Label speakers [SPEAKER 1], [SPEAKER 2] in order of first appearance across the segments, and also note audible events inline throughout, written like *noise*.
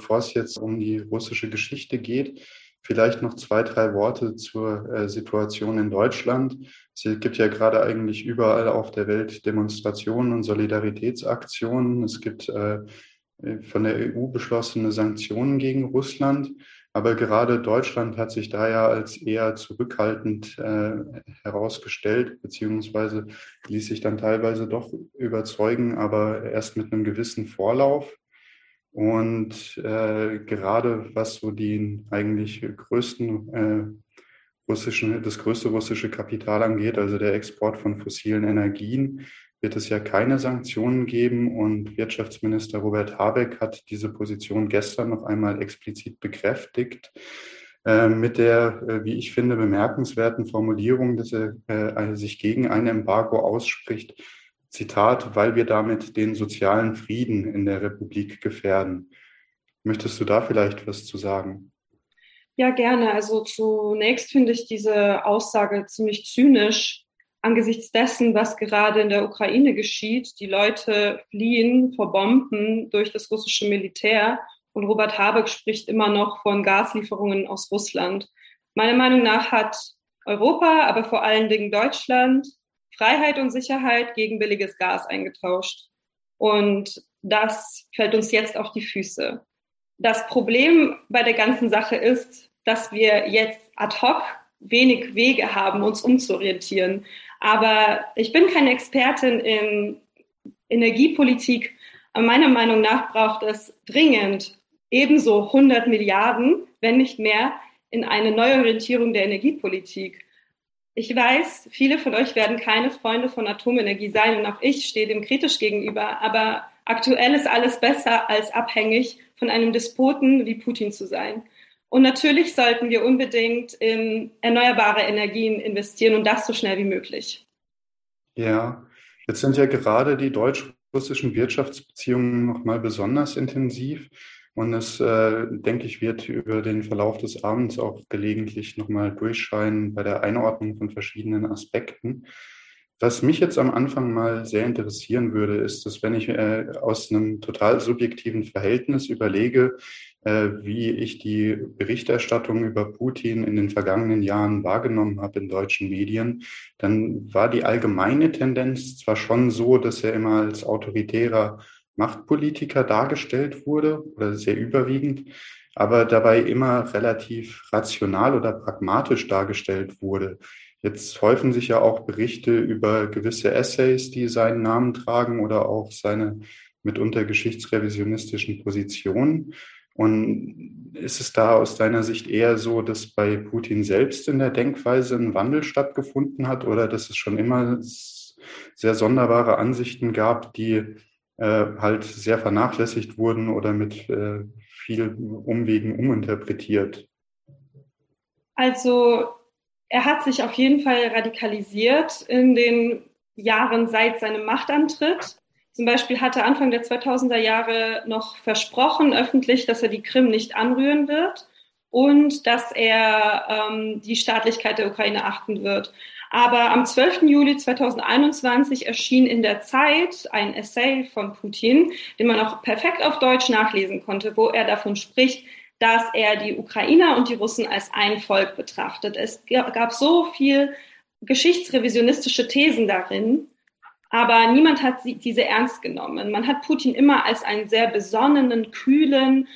[SPEAKER 1] Bevor es jetzt um die russische Geschichte geht, vielleicht noch zwei, drei Worte zur äh, Situation in Deutschland. Es gibt ja gerade eigentlich überall auf der Welt Demonstrationen und Solidaritätsaktionen. Es gibt äh, von der EU beschlossene Sanktionen gegen Russland. Aber gerade Deutschland hat sich da ja als eher zurückhaltend äh, herausgestellt, beziehungsweise ließ sich dann teilweise doch überzeugen, aber erst mit einem gewissen Vorlauf. Und äh, gerade was so den eigentlich größten äh, russischen, das größte russische Kapital angeht, also der Export von fossilen Energien, wird es ja keine Sanktionen geben. Und Wirtschaftsminister Robert Habeck hat diese Position gestern noch einmal explizit bekräftigt äh, mit der, äh, wie ich finde, bemerkenswerten Formulierung, dass er äh, sich gegen ein Embargo ausspricht. Zitat, weil wir damit den sozialen Frieden in der Republik gefährden. Möchtest du da vielleicht was zu sagen?
[SPEAKER 2] Ja, gerne. Also zunächst finde ich diese Aussage ziemlich zynisch, angesichts dessen, was gerade in der Ukraine geschieht. Die Leute fliehen vor Bomben durch das russische Militär und Robert Habeck spricht immer noch von Gaslieferungen aus Russland. Meiner Meinung nach hat Europa, aber vor allen Dingen Deutschland Freiheit und Sicherheit gegen billiges Gas eingetauscht. Und das fällt uns jetzt auf die Füße. Das Problem bei der ganzen Sache ist, dass wir jetzt ad hoc wenig Wege haben, uns umzuorientieren. Aber ich bin keine Expertin in Energiepolitik. Meiner Meinung nach braucht es dringend ebenso 100 Milliarden, wenn nicht mehr, in eine Neuorientierung der Energiepolitik. Ich weiß, viele von euch werden keine Freunde von Atomenergie sein und auch ich stehe dem kritisch gegenüber, aber aktuell ist alles besser als abhängig von einem Despoten wie Putin zu sein. Und natürlich sollten wir unbedingt in erneuerbare Energien investieren und das so schnell wie möglich.
[SPEAKER 1] Ja, jetzt sind ja gerade die deutsch-russischen Wirtschaftsbeziehungen nochmal besonders intensiv. Und es, äh, denke ich, wird über den Verlauf des Abends auch gelegentlich nochmal durchscheinen bei der Einordnung von verschiedenen Aspekten. Was mich jetzt am Anfang mal sehr interessieren würde, ist, dass wenn ich äh, aus einem total subjektiven Verhältnis überlege, äh, wie ich die Berichterstattung über Putin in den vergangenen Jahren wahrgenommen habe in deutschen Medien, dann war die allgemeine Tendenz zwar schon so, dass er immer als autoritärer Machtpolitiker dargestellt wurde oder sehr überwiegend, aber dabei immer relativ rational oder pragmatisch dargestellt wurde. Jetzt häufen sich ja auch Berichte über gewisse Essays, die seinen Namen tragen oder auch seine mitunter geschichtsrevisionistischen Positionen. Und ist es da aus deiner Sicht eher so, dass bei Putin selbst in der Denkweise ein Wandel stattgefunden hat oder dass es schon immer sehr sonderbare Ansichten gab, die halt sehr vernachlässigt wurden oder mit äh, viel Umwegen uminterpretiert?
[SPEAKER 2] Also er hat sich auf jeden Fall radikalisiert in den Jahren seit seinem Machtantritt. Zum Beispiel hat er Anfang der 2000er Jahre noch versprochen öffentlich, dass er die Krim nicht anrühren wird und dass er ähm, die Staatlichkeit der Ukraine achten wird. Aber am 12. Juli 2021 erschien in der Zeit ein Essay von Putin, den man auch perfekt auf Deutsch nachlesen konnte, wo er davon spricht, dass er die Ukrainer und die Russen als ein Volk betrachtet. Es gab so viel geschichtsrevisionistische Thesen darin, aber niemand hat diese ernst genommen. Man hat Putin immer als einen sehr besonnenen, kühlen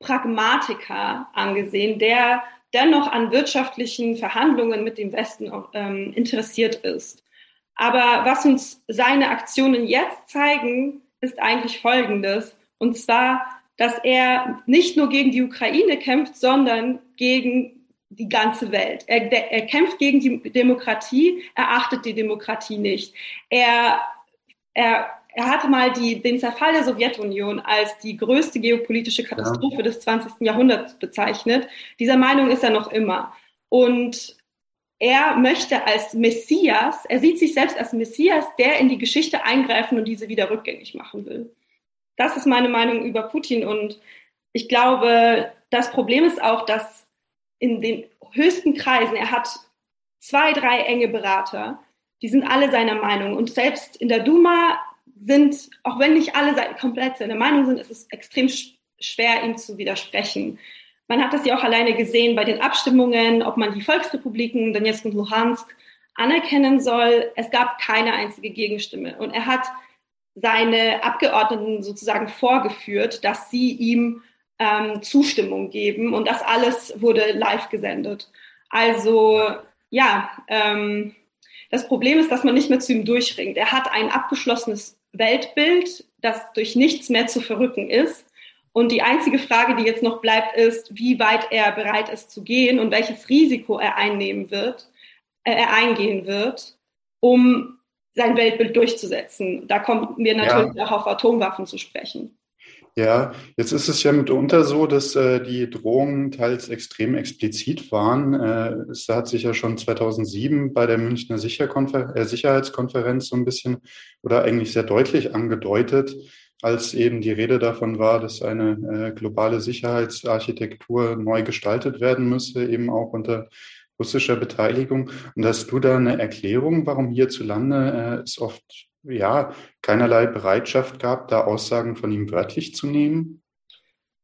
[SPEAKER 2] Pragmatiker angesehen, der dennoch an wirtschaftlichen Verhandlungen mit dem Westen ähm, interessiert ist. Aber was uns seine Aktionen jetzt zeigen, ist eigentlich Folgendes. Und zwar, dass er nicht nur gegen die Ukraine kämpft, sondern gegen die ganze Welt. Er, er kämpft gegen die Demokratie, er achtet die Demokratie nicht. Er, er, er hatte mal die, den Zerfall der Sowjetunion als die größte geopolitische Katastrophe ja. des 20. Jahrhunderts bezeichnet. Dieser Meinung ist er noch immer. Und er möchte als Messias, er sieht sich selbst als Messias, der in die Geschichte eingreifen und diese wieder rückgängig machen will. Das ist meine Meinung über Putin. Und ich glaube, das Problem ist auch, dass in den höchsten Kreisen, er hat zwei, drei enge Berater, die sind alle seiner Meinung. Und selbst in der Duma sind, auch wenn nicht alle komplett seiner Meinung sind, ist es extrem schwer, ihm zu widersprechen. Man hat das ja auch alleine gesehen bei den Abstimmungen, ob man die Volksrepubliken, Donetsk und Luhansk, anerkennen soll. Es gab keine einzige Gegenstimme. Und er hat seine Abgeordneten sozusagen vorgeführt, dass sie ihm ähm, Zustimmung geben. Und das alles wurde live gesendet. Also ja, ähm, das Problem ist, dass man nicht mehr zu ihm durchringt. Er hat ein abgeschlossenes Weltbild, das durch nichts mehr zu verrücken ist. Und die einzige Frage, die jetzt noch bleibt, ist, wie weit er bereit ist zu gehen und welches Risiko er einnehmen wird, äh, er eingehen wird, um sein Weltbild durchzusetzen. Da kommen wir natürlich ja. auch auf Atomwaffen zu sprechen.
[SPEAKER 1] Ja, jetzt ist es ja mitunter so, dass äh, die Drohungen teils extrem explizit waren. Äh, es hat sich ja schon 2007 bei der Münchner Sicherkonfer äh, Sicherheitskonferenz so ein bisschen oder eigentlich sehr deutlich angedeutet, als eben die Rede davon war, dass eine äh, globale Sicherheitsarchitektur neu gestaltet werden müsse, eben auch unter russischer Beteiligung. Und hast du da eine Erklärung, warum hierzulande äh, es oft ja keinerlei Bereitschaft gab, da Aussagen von ihm wörtlich zu nehmen?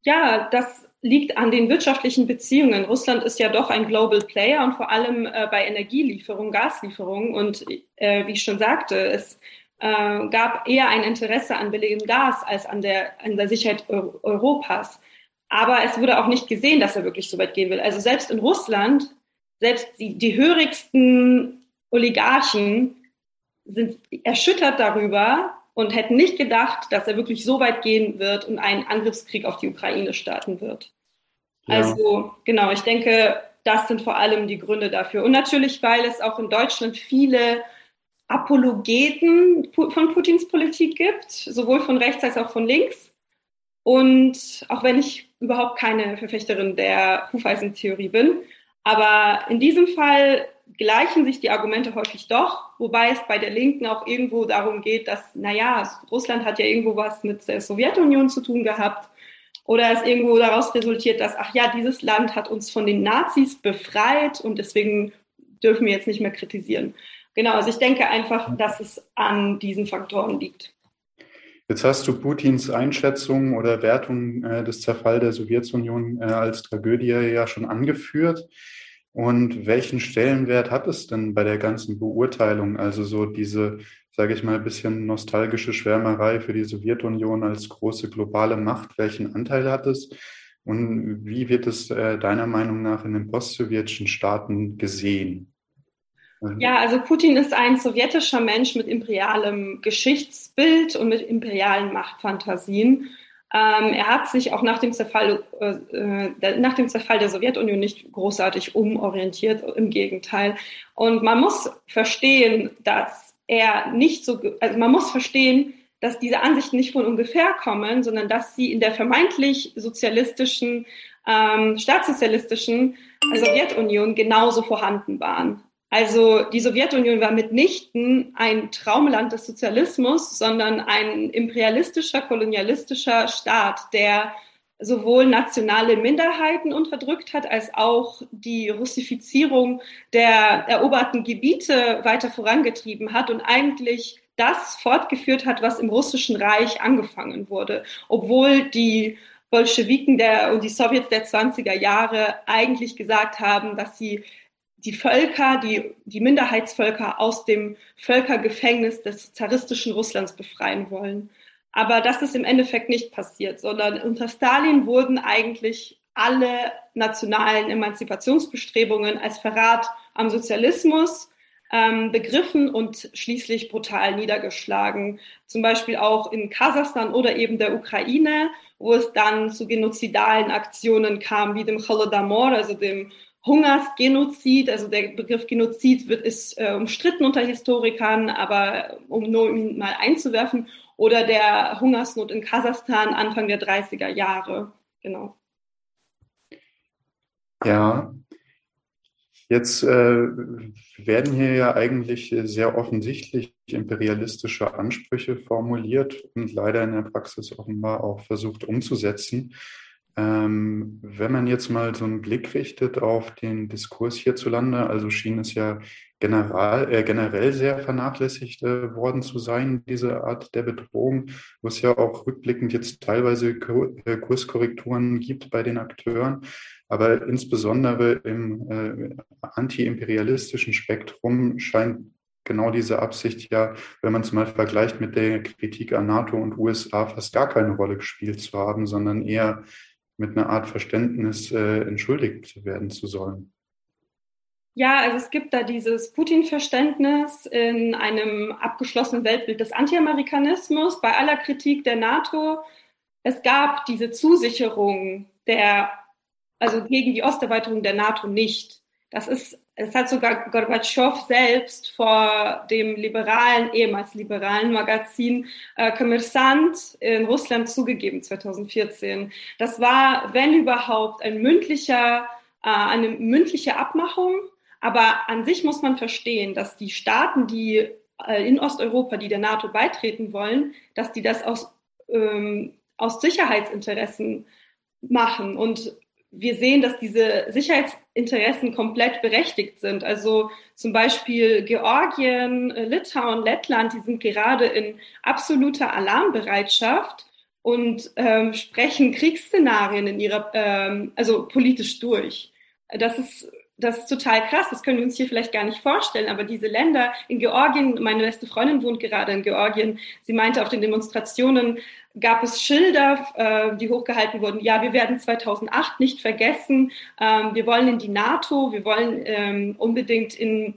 [SPEAKER 2] Ja, das liegt an den wirtschaftlichen Beziehungen. Russland ist ja doch ein Global Player und vor allem äh, bei Energielieferungen, Gaslieferungen. Und äh, wie ich schon sagte, es äh, gab eher ein Interesse an billigem Gas als an der, an der Sicherheit Europas. Aber es wurde auch nicht gesehen, dass er wirklich so weit gehen will. Also selbst in Russland, selbst die, die hörigsten Oligarchen sind erschüttert darüber und hätten nicht gedacht, dass er wirklich so weit gehen wird und einen Angriffskrieg auf die Ukraine starten wird. Ja. Also genau, ich denke, das sind vor allem die Gründe dafür. Und natürlich, weil es auch in Deutschland viele Apologeten von Putins Politik gibt, sowohl von rechts als auch von links. Und auch wenn ich überhaupt keine Verfechterin der Hufeisentheorie bin, aber in diesem Fall gleichen sich die Argumente häufig doch, wobei es bei der Linken auch irgendwo darum geht, dass, naja, Russland hat ja irgendwo was mit der Sowjetunion zu tun gehabt oder es irgendwo daraus resultiert, dass, ach ja, dieses Land hat uns von den Nazis befreit und deswegen dürfen wir jetzt nicht mehr kritisieren. Genau, also ich denke einfach, dass es an diesen Faktoren liegt.
[SPEAKER 1] Jetzt hast du Putins Einschätzung oder Wertung äh, des Zerfalls der Sowjetunion äh, als Tragödie ja schon angeführt. Und welchen Stellenwert hat es denn bei der ganzen Beurteilung? Also so diese, sage ich mal, bisschen nostalgische Schwärmerei für die Sowjetunion als große globale Macht. Welchen Anteil hat es? Und wie wird es äh, deiner Meinung nach in den postsowjetischen Staaten gesehen?
[SPEAKER 2] Mhm. Ja, also Putin ist ein sowjetischer Mensch mit imperialem Geschichtsbild und mit imperialen Machtfantasien. Ähm, er hat sich auch nach dem, Zerfall, äh, nach dem Zerfall der Sowjetunion nicht großartig umorientiert, im Gegenteil. Und man muss verstehen, dass er nicht so, also man muss verstehen, dass diese Ansichten nicht von ungefähr kommen, sondern dass sie in der vermeintlich sozialistischen, ähm, staatssozialistischen Sowjetunion genauso vorhanden waren. Also die Sowjetunion war mitnichten ein Traumland des Sozialismus, sondern ein imperialistischer, kolonialistischer Staat, der sowohl nationale Minderheiten unterdrückt hat, als auch die Russifizierung der eroberten Gebiete weiter vorangetrieben hat und eigentlich das fortgeführt hat, was im Russischen Reich angefangen wurde, obwohl die Bolschewiken der, und die Sowjets der 20er Jahre eigentlich gesagt haben, dass sie die Völker, die, die Minderheitsvölker aus dem Völkergefängnis des zaristischen Russlands befreien wollen. Aber das ist im Endeffekt nicht passiert, sondern unter Stalin wurden eigentlich alle nationalen Emanzipationsbestrebungen als Verrat am Sozialismus ähm, begriffen und schließlich brutal niedergeschlagen. Zum Beispiel auch in Kasachstan oder eben der Ukraine, wo es dann zu genozidalen Aktionen kam, wie dem Holodomor, also dem Hungersgenozid, also der Begriff Genozid wird ist äh, umstritten unter Historikern, aber um nur ihn mal einzuwerfen, oder der Hungersnot in Kasachstan Anfang der 30er Jahre. Genau.
[SPEAKER 1] Ja, jetzt äh, werden hier ja eigentlich sehr offensichtlich imperialistische Ansprüche formuliert und leider in der Praxis offenbar auch versucht umzusetzen. Ähm, wenn man jetzt mal so einen Blick richtet auf den Diskurs hierzulande, also schien es ja general, äh, generell sehr vernachlässigt äh, worden zu sein, diese Art der Bedrohung, wo es ja auch rückblickend jetzt teilweise äh, Kurskorrekturen gibt bei den Akteuren. Aber insbesondere im äh, antiimperialistischen Spektrum scheint genau diese Absicht ja, wenn man es mal vergleicht mit der Kritik an NATO und USA, fast gar keine Rolle gespielt zu haben, sondern eher mit einer Art Verständnis äh, entschuldigt werden zu sollen.
[SPEAKER 2] Ja, also es gibt da dieses Putin-Verständnis in einem abgeschlossenen Weltbild des Anti-Amerikanismus bei aller Kritik der NATO. Es gab diese Zusicherung der, also gegen die Osterweiterung der NATO nicht. Das ist, es hat sogar Gorbatschow selbst vor dem liberalen, ehemals liberalen Magazin äh, Kommersant in Russland zugegeben, 2014. Das war, wenn überhaupt, ein mündlicher, äh, eine mündliche Abmachung aber an sich muss man verstehen, dass die Staaten, die äh, in Osteuropa, die der NATO beitreten wollen, dass die das aus, ähm, aus Sicherheitsinteressen machen. Und wir sehen, dass diese Sicherheitsinteressen komplett berechtigt sind. Also zum Beispiel Georgien, Litauen, Lettland, die sind gerade in absoluter Alarmbereitschaft und ähm, sprechen Kriegsszenarien in ihrer, ähm, also politisch durch. Das ist das ist total krass, das können wir uns hier vielleicht gar nicht vorstellen, aber diese Länder in Georgien, meine beste Freundin wohnt gerade in Georgien, sie meinte, auf den Demonstrationen gab es Schilder, äh, die hochgehalten wurden, ja, wir werden 2008 nicht vergessen, ähm, wir wollen in die NATO, wir wollen ähm, unbedingt in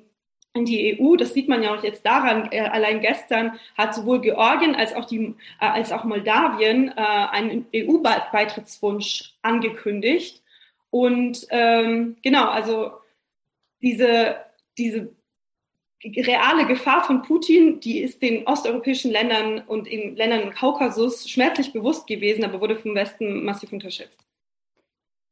[SPEAKER 2] in die EU, das sieht man ja auch jetzt daran, äh, allein gestern hat sowohl Georgien als auch, die, äh, als auch Moldawien äh, einen EU-Beitrittswunsch angekündigt. Und ähm, genau, also diese, diese reale Gefahr von Putin, die ist den osteuropäischen Ländern und in Ländern im Kaukasus schmerzlich bewusst gewesen, aber wurde vom Westen massiv unterschätzt.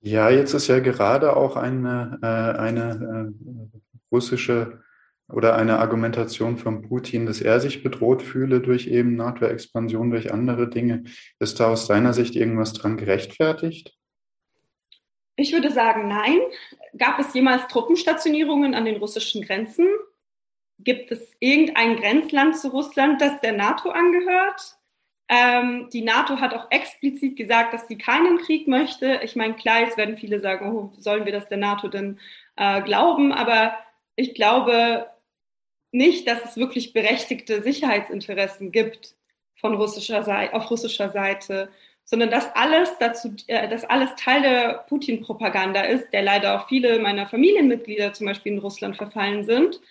[SPEAKER 1] Ja, jetzt ist ja gerade auch eine, äh, eine äh, russische oder eine Argumentation von Putin, dass er sich bedroht fühle durch eben NATO-Expansion, durch andere Dinge. Ist da aus deiner Sicht irgendwas dran gerechtfertigt?
[SPEAKER 2] Ich würde sagen, nein. Gab es jemals Truppenstationierungen an den russischen Grenzen? Gibt es irgendein Grenzland zu Russland, das der NATO angehört? Ähm, die NATO hat auch explizit gesagt, dass sie keinen Krieg möchte. Ich meine, klar, jetzt werden viele sagen, oh, sollen wir das der NATO denn äh, glauben? Aber ich glaube nicht, dass es wirklich berechtigte Sicherheitsinteressen gibt von russischer Seite, auf russischer Seite sondern dass alles dazu, äh, dass alles Teil der Putin-Propaganda ist, der leider auch viele meiner Familienmitglieder zum Beispiel in Russland verfallen sind,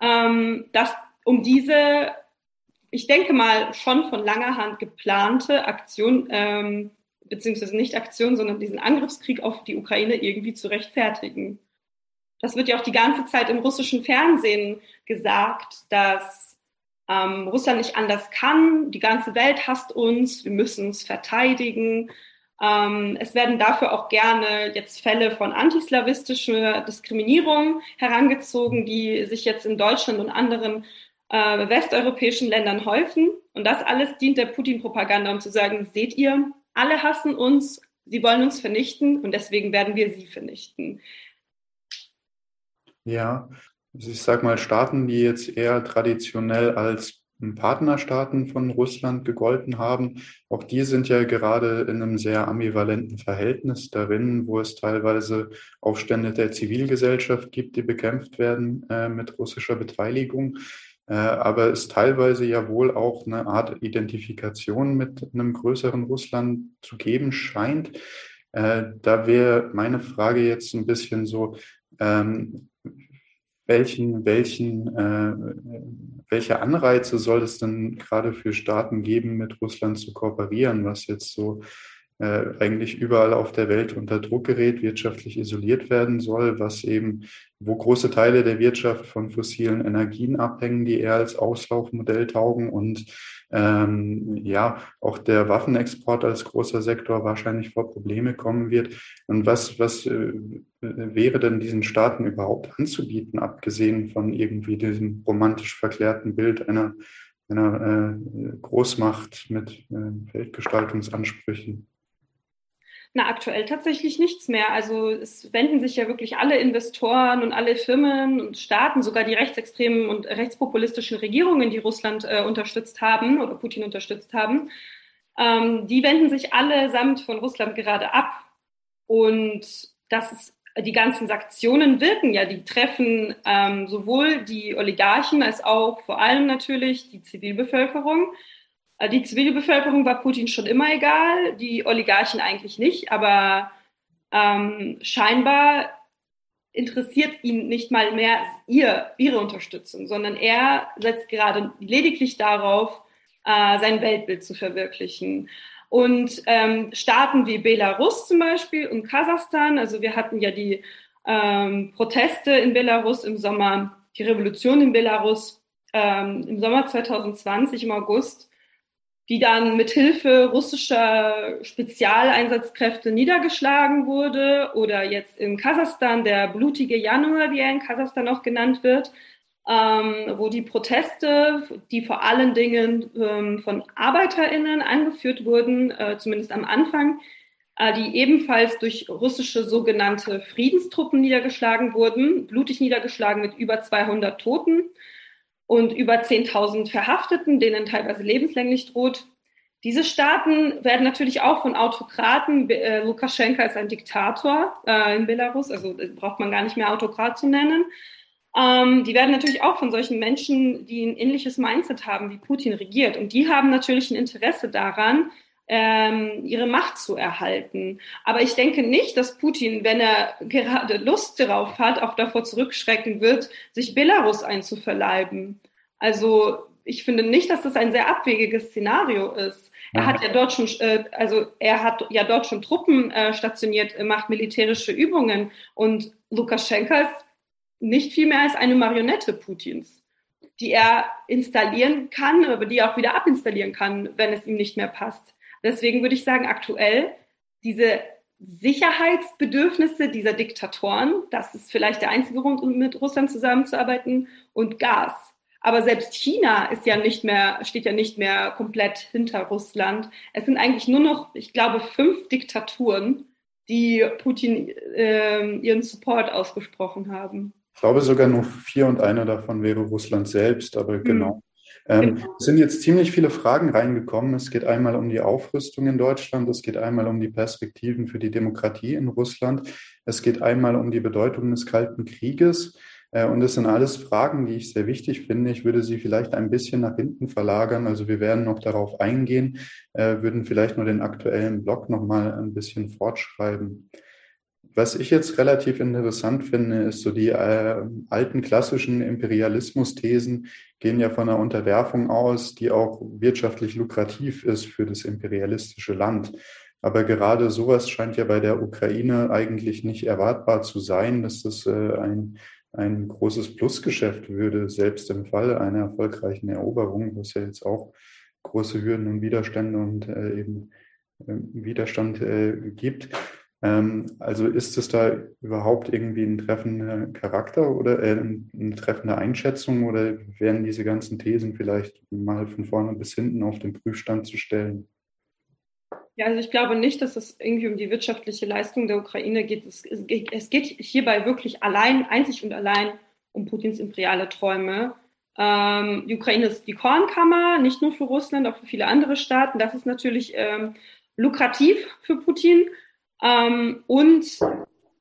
[SPEAKER 2] ähm, dass um diese, ich denke mal, schon von langer Hand geplante Aktion, ähm, beziehungsweise nicht Aktion, sondern diesen Angriffskrieg auf die Ukraine irgendwie zu rechtfertigen. Das wird ja auch die ganze Zeit im russischen Fernsehen gesagt, dass ähm, Russland nicht anders kann. Die ganze Welt hasst uns. Wir müssen uns verteidigen. Ähm, es werden dafür auch gerne jetzt Fälle von antislawistischer Diskriminierung herangezogen, die sich jetzt in Deutschland und anderen äh, westeuropäischen Ländern häufen. Und das alles dient der Putin-Propaganda, um zu sagen, seht ihr, alle hassen uns, sie wollen uns vernichten und deswegen werden wir sie vernichten.
[SPEAKER 1] Ja, ich sage mal, Staaten, die jetzt eher traditionell als Partnerstaaten von Russland gegolten haben, auch die sind ja gerade in einem sehr ambivalenten Verhältnis darin, wo es teilweise Aufstände der Zivilgesellschaft gibt, die bekämpft werden äh, mit russischer Beteiligung. Äh, aber es teilweise ja wohl auch eine Art Identifikation mit einem größeren Russland zu geben scheint. Äh, da wäre meine Frage jetzt ein bisschen so, ähm, welchen, welchen, äh, welche Anreize soll es denn gerade für Staaten geben, mit Russland zu kooperieren, was jetzt so eigentlich überall auf der Welt unter Druck gerät, wirtschaftlich isoliert werden soll, was eben, wo große Teile der Wirtschaft von fossilen Energien abhängen, die eher als Auslaufmodell taugen und ähm, ja, auch der Waffenexport als großer Sektor wahrscheinlich vor Probleme kommen wird. Und was, was äh, wäre denn diesen Staaten überhaupt anzubieten, abgesehen von irgendwie diesem romantisch verklärten Bild einer, einer äh, Großmacht mit äh, Weltgestaltungsansprüchen?
[SPEAKER 2] Na, aktuell tatsächlich nichts mehr. Also es wenden sich ja wirklich alle Investoren und alle Firmen und Staaten, sogar die rechtsextremen und rechtspopulistischen Regierungen, die Russland äh, unterstützt haben oder Putin unterstützt haben, ähm, die wenden sich allesamt von Russland gerade ab. Und das ist, die ganzen Sanktionen wirken ja, die treffen ähm, sowohl die Oligarchen als auch vor allem natürlich die Zivilbevölkerung. Äh, die Zivilbevölkerung war Putin schon immer egal, die Oligarchen eigentlich nicht, aber ähm, scheinbar interessiert ihn nicht mal mehr ihr, ihre Unterstützung, sondern er setzt gerade lediglich darauf, äh, sein Weltbild zu verwirklichen. Und ähm, Staaten wie Belarus zum Beispiel und Kasachstan, also wir hatten ja die ähm, Proteste in Belarus im Sommer, die Revolution in Belarus ähm, im Sommer 2020 im August, die dann mit Hilfe russischer Spezialeinsatzkräfte niedergeschlagen wurde oder jetzt in Kasachstan der blutige Januar, wie er in Kasachstan auch genannt wird, ähm, wo die Proteste, die vor allen Dingen ähm, von ArbeiterInnen angeführt wurden, äh, zumindest am Anfang, äh, die ebenfalls durch russische sogenannte Friedenstruppen niedergeschlagen wurden, blutig niedergeschlagen mit über 200 Toten und über 10.000 Verhafteten, denen teilweise lebenslänglich droht. Diese Staaten werden natürlich auch von Autokraten, äh, Lukaschenka ist ein Diktator äh, in Belarus, also äh, braucht man gar nicht mehr Autokrat zu nennen. Ähm, die werden natürlich auch von solchen Menschen, die ein ähnliches Mindset haben, wie Putin regiert. Und die haben natürlich ein Interesse daran, ähm, ihre Macht zu erhalten. Aber ich denke nicht, dass Putin, wenn er gerade Lust darauf hat, auch davor zurückschrecken wird, sich Belarus einzuverleiben. Also ich finde nicht, dass das ein sehr abwegiges Szenario ist. Er hat ja dort schon, äh, also er hat ja dort schon Truppen äh, stationiert, macht militärische Übungen und Lukaschenka ist nicht viel mehr als eine Marionette Putins, die er installieren kann, aber die er auch wieder abinstallieren kann, wenn es ihm nicht mehr passt. Deswegen würde ich sagen, aktuell diese Sicherheitsbedürfnisse dieser Diktatoren, das ist vielleicht der einzige Grund, um mit Russland zusammenzuarbeiten, und Gas. Aber selbst China ist ja nicht mehr, steht ja nicht mehr komplett hinter Russland. Es sind eigentlich nur noch, ich glaube, fünf Diktaturen, die Putin äh, ihren Support ausgesprochen haben.
[SPEAKER 1] Ich glaube sogar nur vier und einer davon wäre Russland selbst, aber mhm. genau. Ähm, genau. Es sind jetzt ziemlich viele Fragen reingekommen. Es geht einmal um die Aufrüstung in Deutschland, es geht einmal um die Perspektiven für die Demokratie in Russland, es geht einmal um die Bedeutung des Kalten Krieges. Äh, und das sind alles Fragen, die ich sehr wichtig finde. Ich würde sie vielleicht ein bisschen nach hinten verlagern. Also wir werden noch darauf eingehen, äh, würden vielleicht nur den aktuellen Blog noch mal ein bisschen fortschreiben. Was ich jetzt relativ interessant finde, ist so die äh, alten klassischen Imperialismus-Thesen gehen ja von einer Unterwerfung aus, die auch wirtschaftlich lukrativ ist für das imperialistische Land. Aber gerade sowas scheint ja bei der Ukraine eigentlich nicht erwartbar zu sein, dass das äh, ein, ein großes Plusgeschäft würde, selbst im Fall einer erfolgreichen Eroberung, was ja jetzt auch große Hürden und Widerstände und äh, eben äh, Widerstand äh, gibt. Ähm, also ist es da überhaupt irgendwie ein treffender Charakter oder äh, eine treffende Einschätzung oder wären diese ganzen Thesen vielleicht mal von vorne bis hinten auf den Prüfstand zu stellen?
[SPEAKER 2] Ja, also ich glaube nicht, dass es irgendwie um die wirtschaftliche Leistung der Ukraine geht. Es, es, es geht hierbei wirklich allein, einzig und allein um Putins imperiale Träume. Ähm, die Ukraine ist die Kornkammer, nicht nur für Russland, auch für viele andere Staaten. Das ist natürlich ähm, lukrativ für Putin. Ähm, und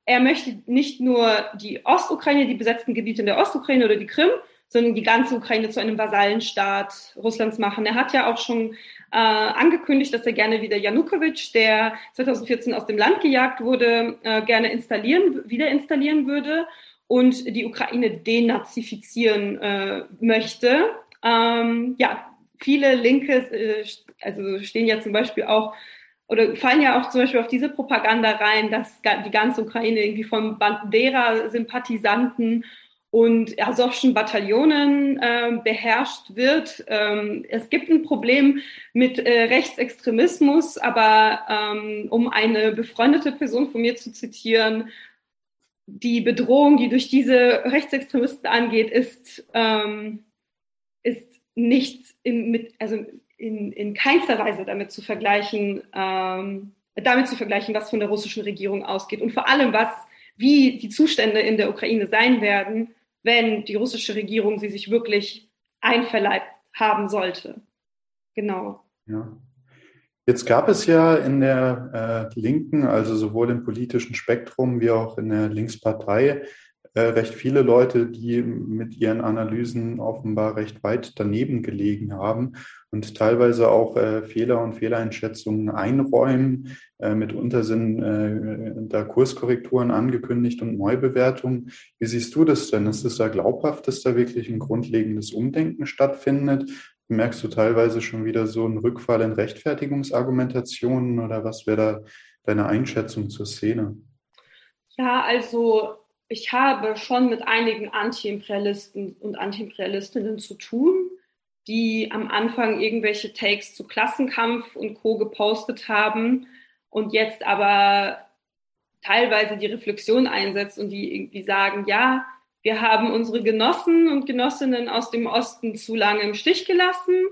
[SPEAKER 2] er möchte nicht nur die Ostukraine, die besetzten Gebiete in der Ostukraine oder die Krim, sondern die ganze Ukraine zu einem Vasallenstaat Russlands machen. Er hat ja auch schon äh, angekündigt, dass er gerne wieder Janukowitsch, der 2014 aus dem Land gejagt wurde, äh, gerne installieren, wieder installieren würde und die Ukraine denazifizieren äh, möchte. Ähm, ja, viele Linke, äh, also stehen ja zum Beispiel auch oder fallen ja auch zum Beispiel auf diese Propaganda rein, dass die ganze Ukraine irgendwie von Bandera-Sympathisanten und Asowschen Bataillonen äh, beherrscht wird. Ähm, es gibt ein Problem mit äh, Rechtsextremismus, aber ähm, um eine befreundete Person von mir zu zitieren, die Bedrohung, die durch diese Rechtsextremisten angeht, ist, ähm, ist nicht in, mit, also in, in keinster Weise damit zu vergleichen, ähm, damit zu vergleichen, was von der russischen Regierung ausgeht und vor allem, was, wie die Zustände in der Ukraine sein werden, wenn die russische Regierung sie sich wirklich einverleibt haben sollte. Genau.
[SPEAKER 1] Ja. Jetzt gab es ja in der äh, Linken, also sowohl im politischen Spektrum wie auch in der Linkspartei, äh, recht viele Leute, die mit ihren Analysen offenbar recht weit daneben gelegen haben und teilweise auch äh, Fehler und Fehleinschätzungen einräumen. Äh, mitunter sind äh, da Kurskorrekturen angekündigt und Neubewertungen. Wie siehst du das denn? Ist es da glaubhaft, dass da wirklich ein grundlegendes Umdenken stattfindet? Merkst du teilweise schon wieder so einen Rückfall in Rechtfertigungsargumentationen oder was wäre da deine Einschätzung zur Szene?
[SPEAKER 2] Ja, also ich habe schon mit einigen Antiimperialisten und Antiimperialistinnen zu tun, die am Anfang irgendwelche Takes zu Klassenkampf und Co. gepostet haben und jetzt aber teilweise die Reflexion einsetzt und die irgendwie sagen, ja, wir haben unsere Genossen und Genossinnen aus dem Osten zu lange im Stich gelassen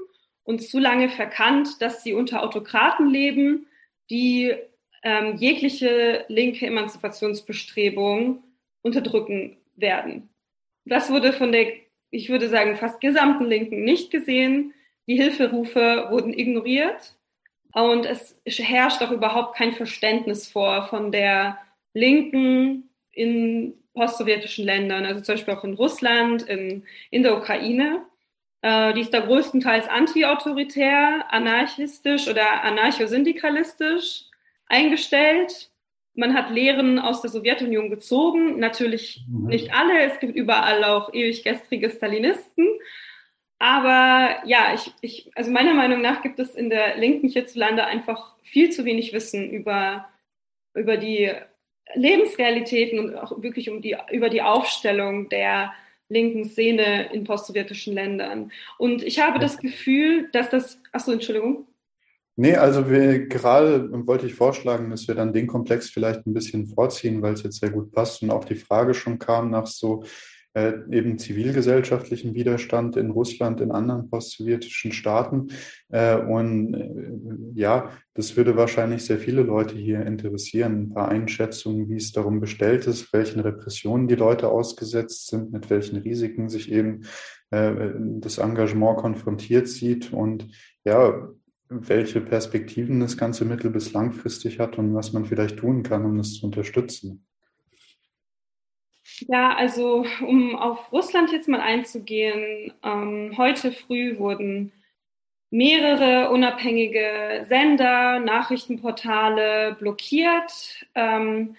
[SPEAKER 2] und zu lange verkannt, dass sie unter Autokraten leben, die ähm, jegliche linke Emanzipationsbestrebung unterdrücken werden. Das wurde von der, ich würde sagen, fast gesamten Linken nicht gesehen. Die Hilferufe wurden ignoriert und es herrscht auch überhaupt kein Verständnis vor von der Linken in postsowjetischen Ländern, also zum Beispiel auch in Russland, in, in der Ukraine. Äh, die ist da größtenteils antiautoritär, anarchistisch oder anarchosyndikalistisch eingestellt man hat Lehren aus der Sowjetunion gezogen, natürlich mhm. nicht alle, es gibt überall auch ewig gestrige Stalinisten. Aber ja, ich, ich, also meiner Meinung nach gibt es in der Linken hierzulande einfach viel zu wenig Wissen über, über die Lebensrealitäten und auch wirklich um die, über die Aufstellung der linken Szene in postsowjetischen Ländern. Und ich habe das Gefühl, dass das, achso, Entschuldigung.
[SPEAKER 1] Nee, also wir gerade wollte ich vorschlagen, dass wir dann den Komplex vielleicht ein bisschen vorziehen, weil es jetzt sehr gut passt und auch die Frage schon kam nach so äh, eben zivilgesellschaftlichen Widerstand in Russland, in anderen postsowjetischen Staaten. Äh, und äh, ja, das würde wahrscheinlich sehr viele Leute hier interessieren. Ein paar Einschätzungen, wie es darum bestellt ist, welchen Repressionen die Leute ausgesetzt sind, mit welchen Risiken sich eben äh, das Engagement konfrontiert sieht und ja, welche Perspektiven das ganze mittel- bis langfristig hat und was man vielleicht tun kann, um das zu unterstützen.
[SPEAKER 2] Ja, also um auf Russland jetzt mal einzugehen, ähm, heute früh wurden mehrere unabhängige Sender, Nachrichtenportale blockiert. Ähm,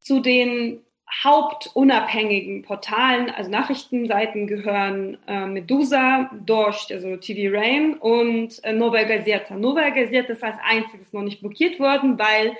[SPEAKER 2] zu den hauptunabhängigen Portalen, also Nachrichtenseiten gehören äh, Medusa, Dorscht, also TV Rain und äh, Novaya Gazeta. Novaya Gazeta ist als einziges noch nicht blockiert worden, weil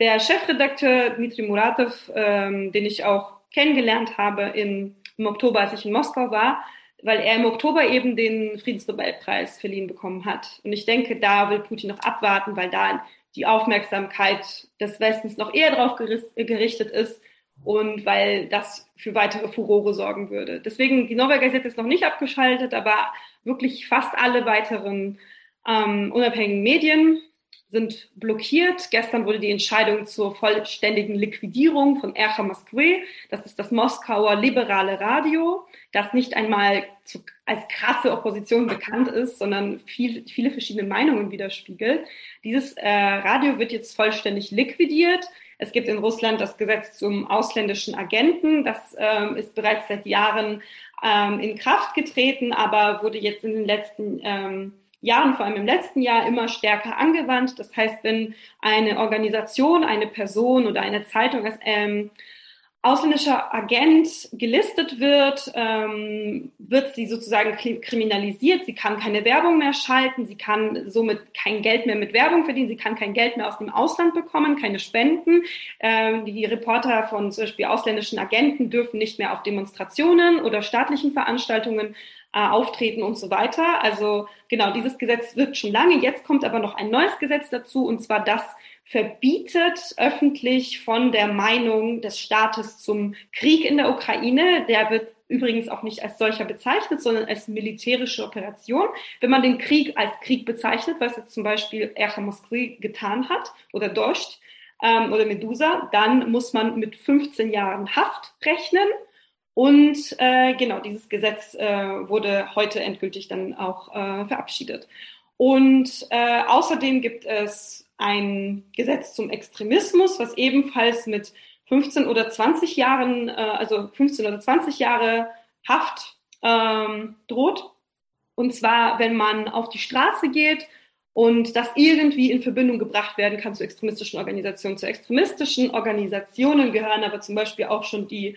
[SPEAKER 2] der Chefredakteur Dmitri Muratov, ähm, den ich auch kennengelernt habe in, im Oktober, als ich in Moskau war, weil er im Oktober eben den Friedensnobelpreis verliehen bekommen hat. Und ich denke, da will Putin noch abwarten, weil da die Aufmerksamkeit des Westens noch eher darauf gerichtet ist, und weil das für weitere Furore sorgen würde. Deswegen, die Nova Gazette ist noch nicht abgeschaltet, aber wirklich fast alle weiteren ähm, unabhängigen Medien sind blockiert. Gestern wurde die Entscheidung zur vollständigen Liquidierung von Ercha Moskwe, das ist das Moskauer liberale Radio, das nicht einmal zu, als krasse Opposition bekannt ist, sondern viel, viele verschiedene Meinungen widerspiegelt. Dieses äh, Radio wird jetzt vollständig liquidiert. Es gibt in Russland das Gesetz zum ausländischen Agenten. Das ähm, ist bereits seit Jahren ähm, in Kraft getreten, aber wurde jetzt in den letzten ähm, Jahren, vor allem im letzten Jahr, immer stärker angewandt. Das heißt, wenn eine Organisation, eine Person oder eine Zeitung als ähm, ausländischer Agent gelistet wird, ähm, wird sie sozusagen kriminalisiert. Sie kann keine Werbung mehr schalten, sie kann somit kein Geld mehr mit Werbung verdienen, sie kann kein Geld mehr aus dem Ausland bekommen, keine Spenden. Ähm, die Reporter von zum Beispiel ausländischen Agenten dürfen nicht mehr auf Demonstrationen oder staatlichen Veranstaltungen äh, auftreten und so weiter. Also genau, dieses Gesetz wird schon lange. Jetzt kommt aber noch ein neues Gesetz dazu, und zwar das verbietet öffentlich von der Meinung des Staates zum Krieg in der Ukraine. Der wird übrigens auch nicht als solcher bezeichnet, sondern als militärische Operation. Wenn man den Krieg als Krieg bezeichnet, was jetzt zum Beispiel Ercha Moskwy getan hat oder Dost ähm, oder Medusa, dann muss man mit 15 Jahren Haft rechnen. Und äh, genau, dieses Gesetz äh, wurde heute endgültig dann auch äh, verabschiedet. Und äh, außerdem gibt es ein Gesetz zum Extremismus, was ebenfalls mit 15 oder 20 Jahren, äh, also 15 oder 20 Jahre Haft ähm, droht. Und zwar, wenn man auf die Straße geht und das irgendwie in Verbindung gebracht werden kann zu extremistischen Organisationen. Zu extremistischen Organisationen gehören aber zum Beispiel auch schon die,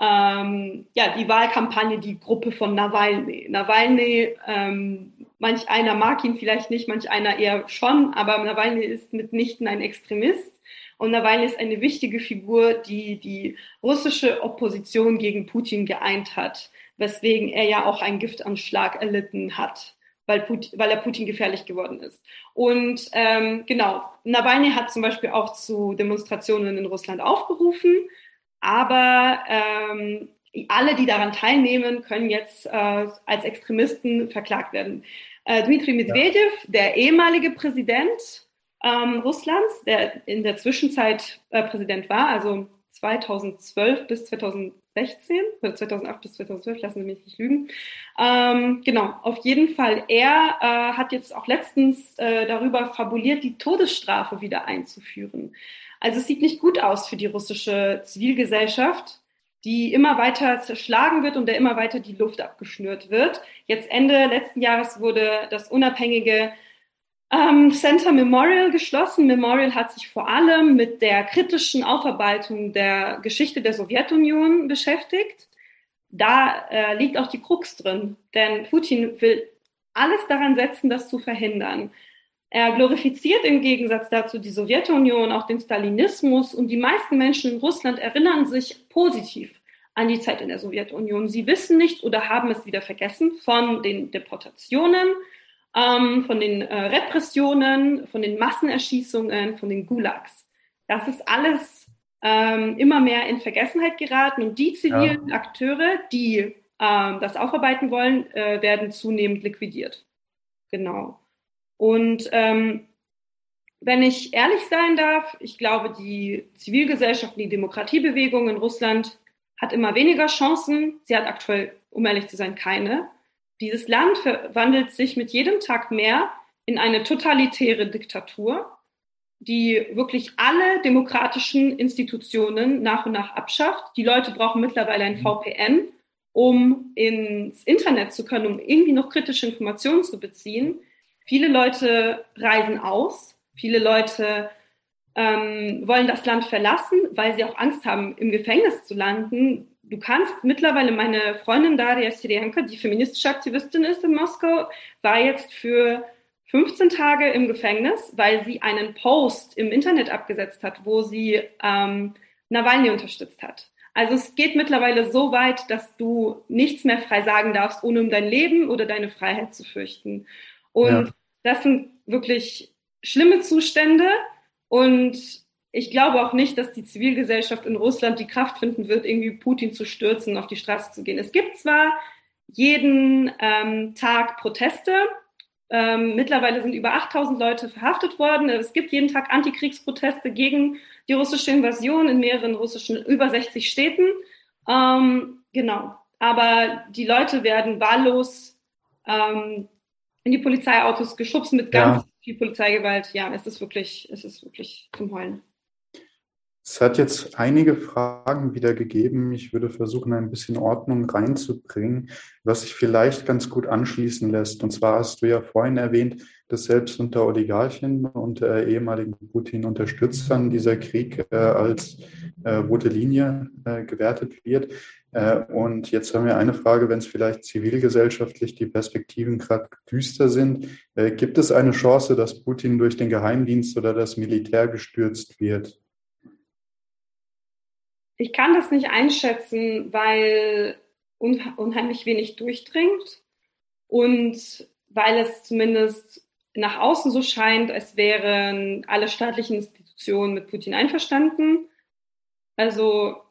[SPEAKER 2] ähm, ja, die Wahlkampagne, die Gruppe von Nawalny. Nawalny, ähm, manch einer mag ihn vielleicht nicht, manch einer eher schon, aber Nawalny ist mitnichten ein Extremist. Und Nawalny ist eine wichtige Figur, die die russische Opposition gegen Putin geeint hat, weswegen er ja auch einen Giftanschlag erlitten hat, weil, Putin, weil er Putin gefährlich geworden ist. Und ähm, genau, Nawalny hat zum Beispiel auch zu Demonstrationen in Russland aufgerufen, aber ähm, alle, die daran teilnehmen, können jetzt äh, als Extremisten verklagt werden. Äh, Dmitri Medvedev, ja. der ehemalige Präsident ähm, Russlands, der in der Zwischenzeit äh, Präsident war, also 2012 bis 2016 oder 2008 bis 2012, lassen Sie mich nicht lügen. Ähm, genau, auf jeden Fall. Er äh, hat jetzt auch letztens äh, darüber fabuliert, die Todesstrafe wieder einzuführen. Also es sieht nicht gut aus für die russische Zivilgesellschaft, die immer weiter zerschlagen wird und der immer weiter die Luft abgeschnürt wird. Jetzt Ende letzten Jahres wurde das unabhängige ähm, Center Memorial geschlossen. Memorial hat sich vor allem mit der kritischen Aufarbeitung der Geschichte der Sowjetunion beschäftigt. Da äh, liegt auch die Krux drin, denn Putin will alles daran setzen, das zu verhindern. Er glorifiziert im Gegensatz dazu die Sowjetunion, auch den Stalinismus und die meisten Menschen in Russland erinnern sich positiv an die Zeit in der Sowjetunion. Sie wissen nichts oder haben es wieder vergessen von den Deportationen, ähm, von den äh, Repressionen, von den Massenerschießungen, von den Gulags. Das ist alles ähm, immer mehr in Vergessenheit geraten und die zivilen ja. Akteure, die ähm, das aufarbeiten wollen, äh, werden zunehmend liquidiert. Genau. Und ähm, wenn ich ehrlich sein darf, ich glaube, die Zivilgesellschaft, die Demokratiebewegung in Russland hat immer weniger Chancen. Sie hat aktuell, um ehrlich zu sein, keine. Dieses Land verwandelt sich mit jedem Tag mehr in eine totalitäre Diktatur, die wirklich alle demokratischen Institutionen nach und nach abschafft. Die Leute brauchen mittlerweile ein mhm. VPN, um ins Internet zu können, um irgendwie noch kritische Informationen zu beziehen. Viele Leute reisen aus, viele Leute ähm, wollen das Land verlassen, weil sie auch Angst haben, im Gefängnis zu landen, du kannst mittlerweile, meine Freundin Daria Sirienko, die feministische Aktivistin ist in Moskau, war jetzt für 15 Tage im Gefängnis, weil sie einen Post im Internet abgesetzt hat, wo sie ähm, Nawalny unterstützt hat. Also es geht mittlerweile so weit, dass du nichts mehr frei sagen darfst, ohne um dein Leben oder deine Freiheit zu fürchten. Und ja. das sind wirklich schlimme Zustände und ich glaube auch nicht, dass die Zivilgesellschaft in Russland die Kraft finden wird, irgendwie Putin zu stürzen, auf die Straße zu gehen. Es gibt zwar jeden ähm, Tag Proteste. Ähm, mittlerweile sind über 8000 Leute verhaftet worden. Es gibt jeden Tag Antikriegsproteste gegen die russische Invasion in mehreren russischen, über 60 Städten. Ähm, genau. Aber die Leute werden wahllos ähm, in die Polizeiautos geschubst mit ganz ja. Viel Polizeigewalt. Ja, es ist wirklich, es ist wirklich zum Heulen.
[SPEAKER 1] Es hat jetzt einige Fragen wieder gegeben. Ich würde versuchen, ein bisschen Ordnung reinzubringen, was sich vielleicht ganz gut anschließen lässt. Und zwar hast du ja vorhin erwähnt, dass selbst unter Oligarchen und äh, ehemaligen Putin-Unterstützern dieser Krieg äh, als äh, rote Linie äh, gewertet wird. Äh, und jetzt haben wir eine Frage, wenn es vielleicht zivilgesellschaftlich die Perspektiven gerade düster sind. Äh, gibt es eine Chance, dass Putin durch den Geheimdienst oder das Militär gestürzt wird?
[SPEAKER 2] Ich kann das nicht einschätzen, weil unheimlich wenig durchdringt und weil es zumindest nach außen so scheint, als wären alle staatlichen Institutionen mit Putin einverstanden. Also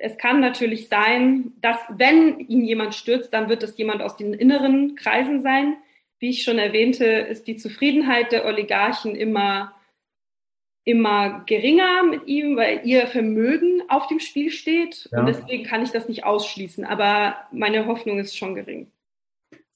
[SPEAKER 2] es kann natürlich sein, dass wenn ihn jemand stürzt, dann wird es jemand aus den inneren Kreisen sein. Wie ich schon erwähnte, ist die Zufriedenheit der Oligarchen immer, immer geringer mit ihm, weil ihr Vermögen auf dem Spiel steht. Ja. Und deswegen kann ich das nicht ausschließen. Aber meine Hoffnung ist schon gering.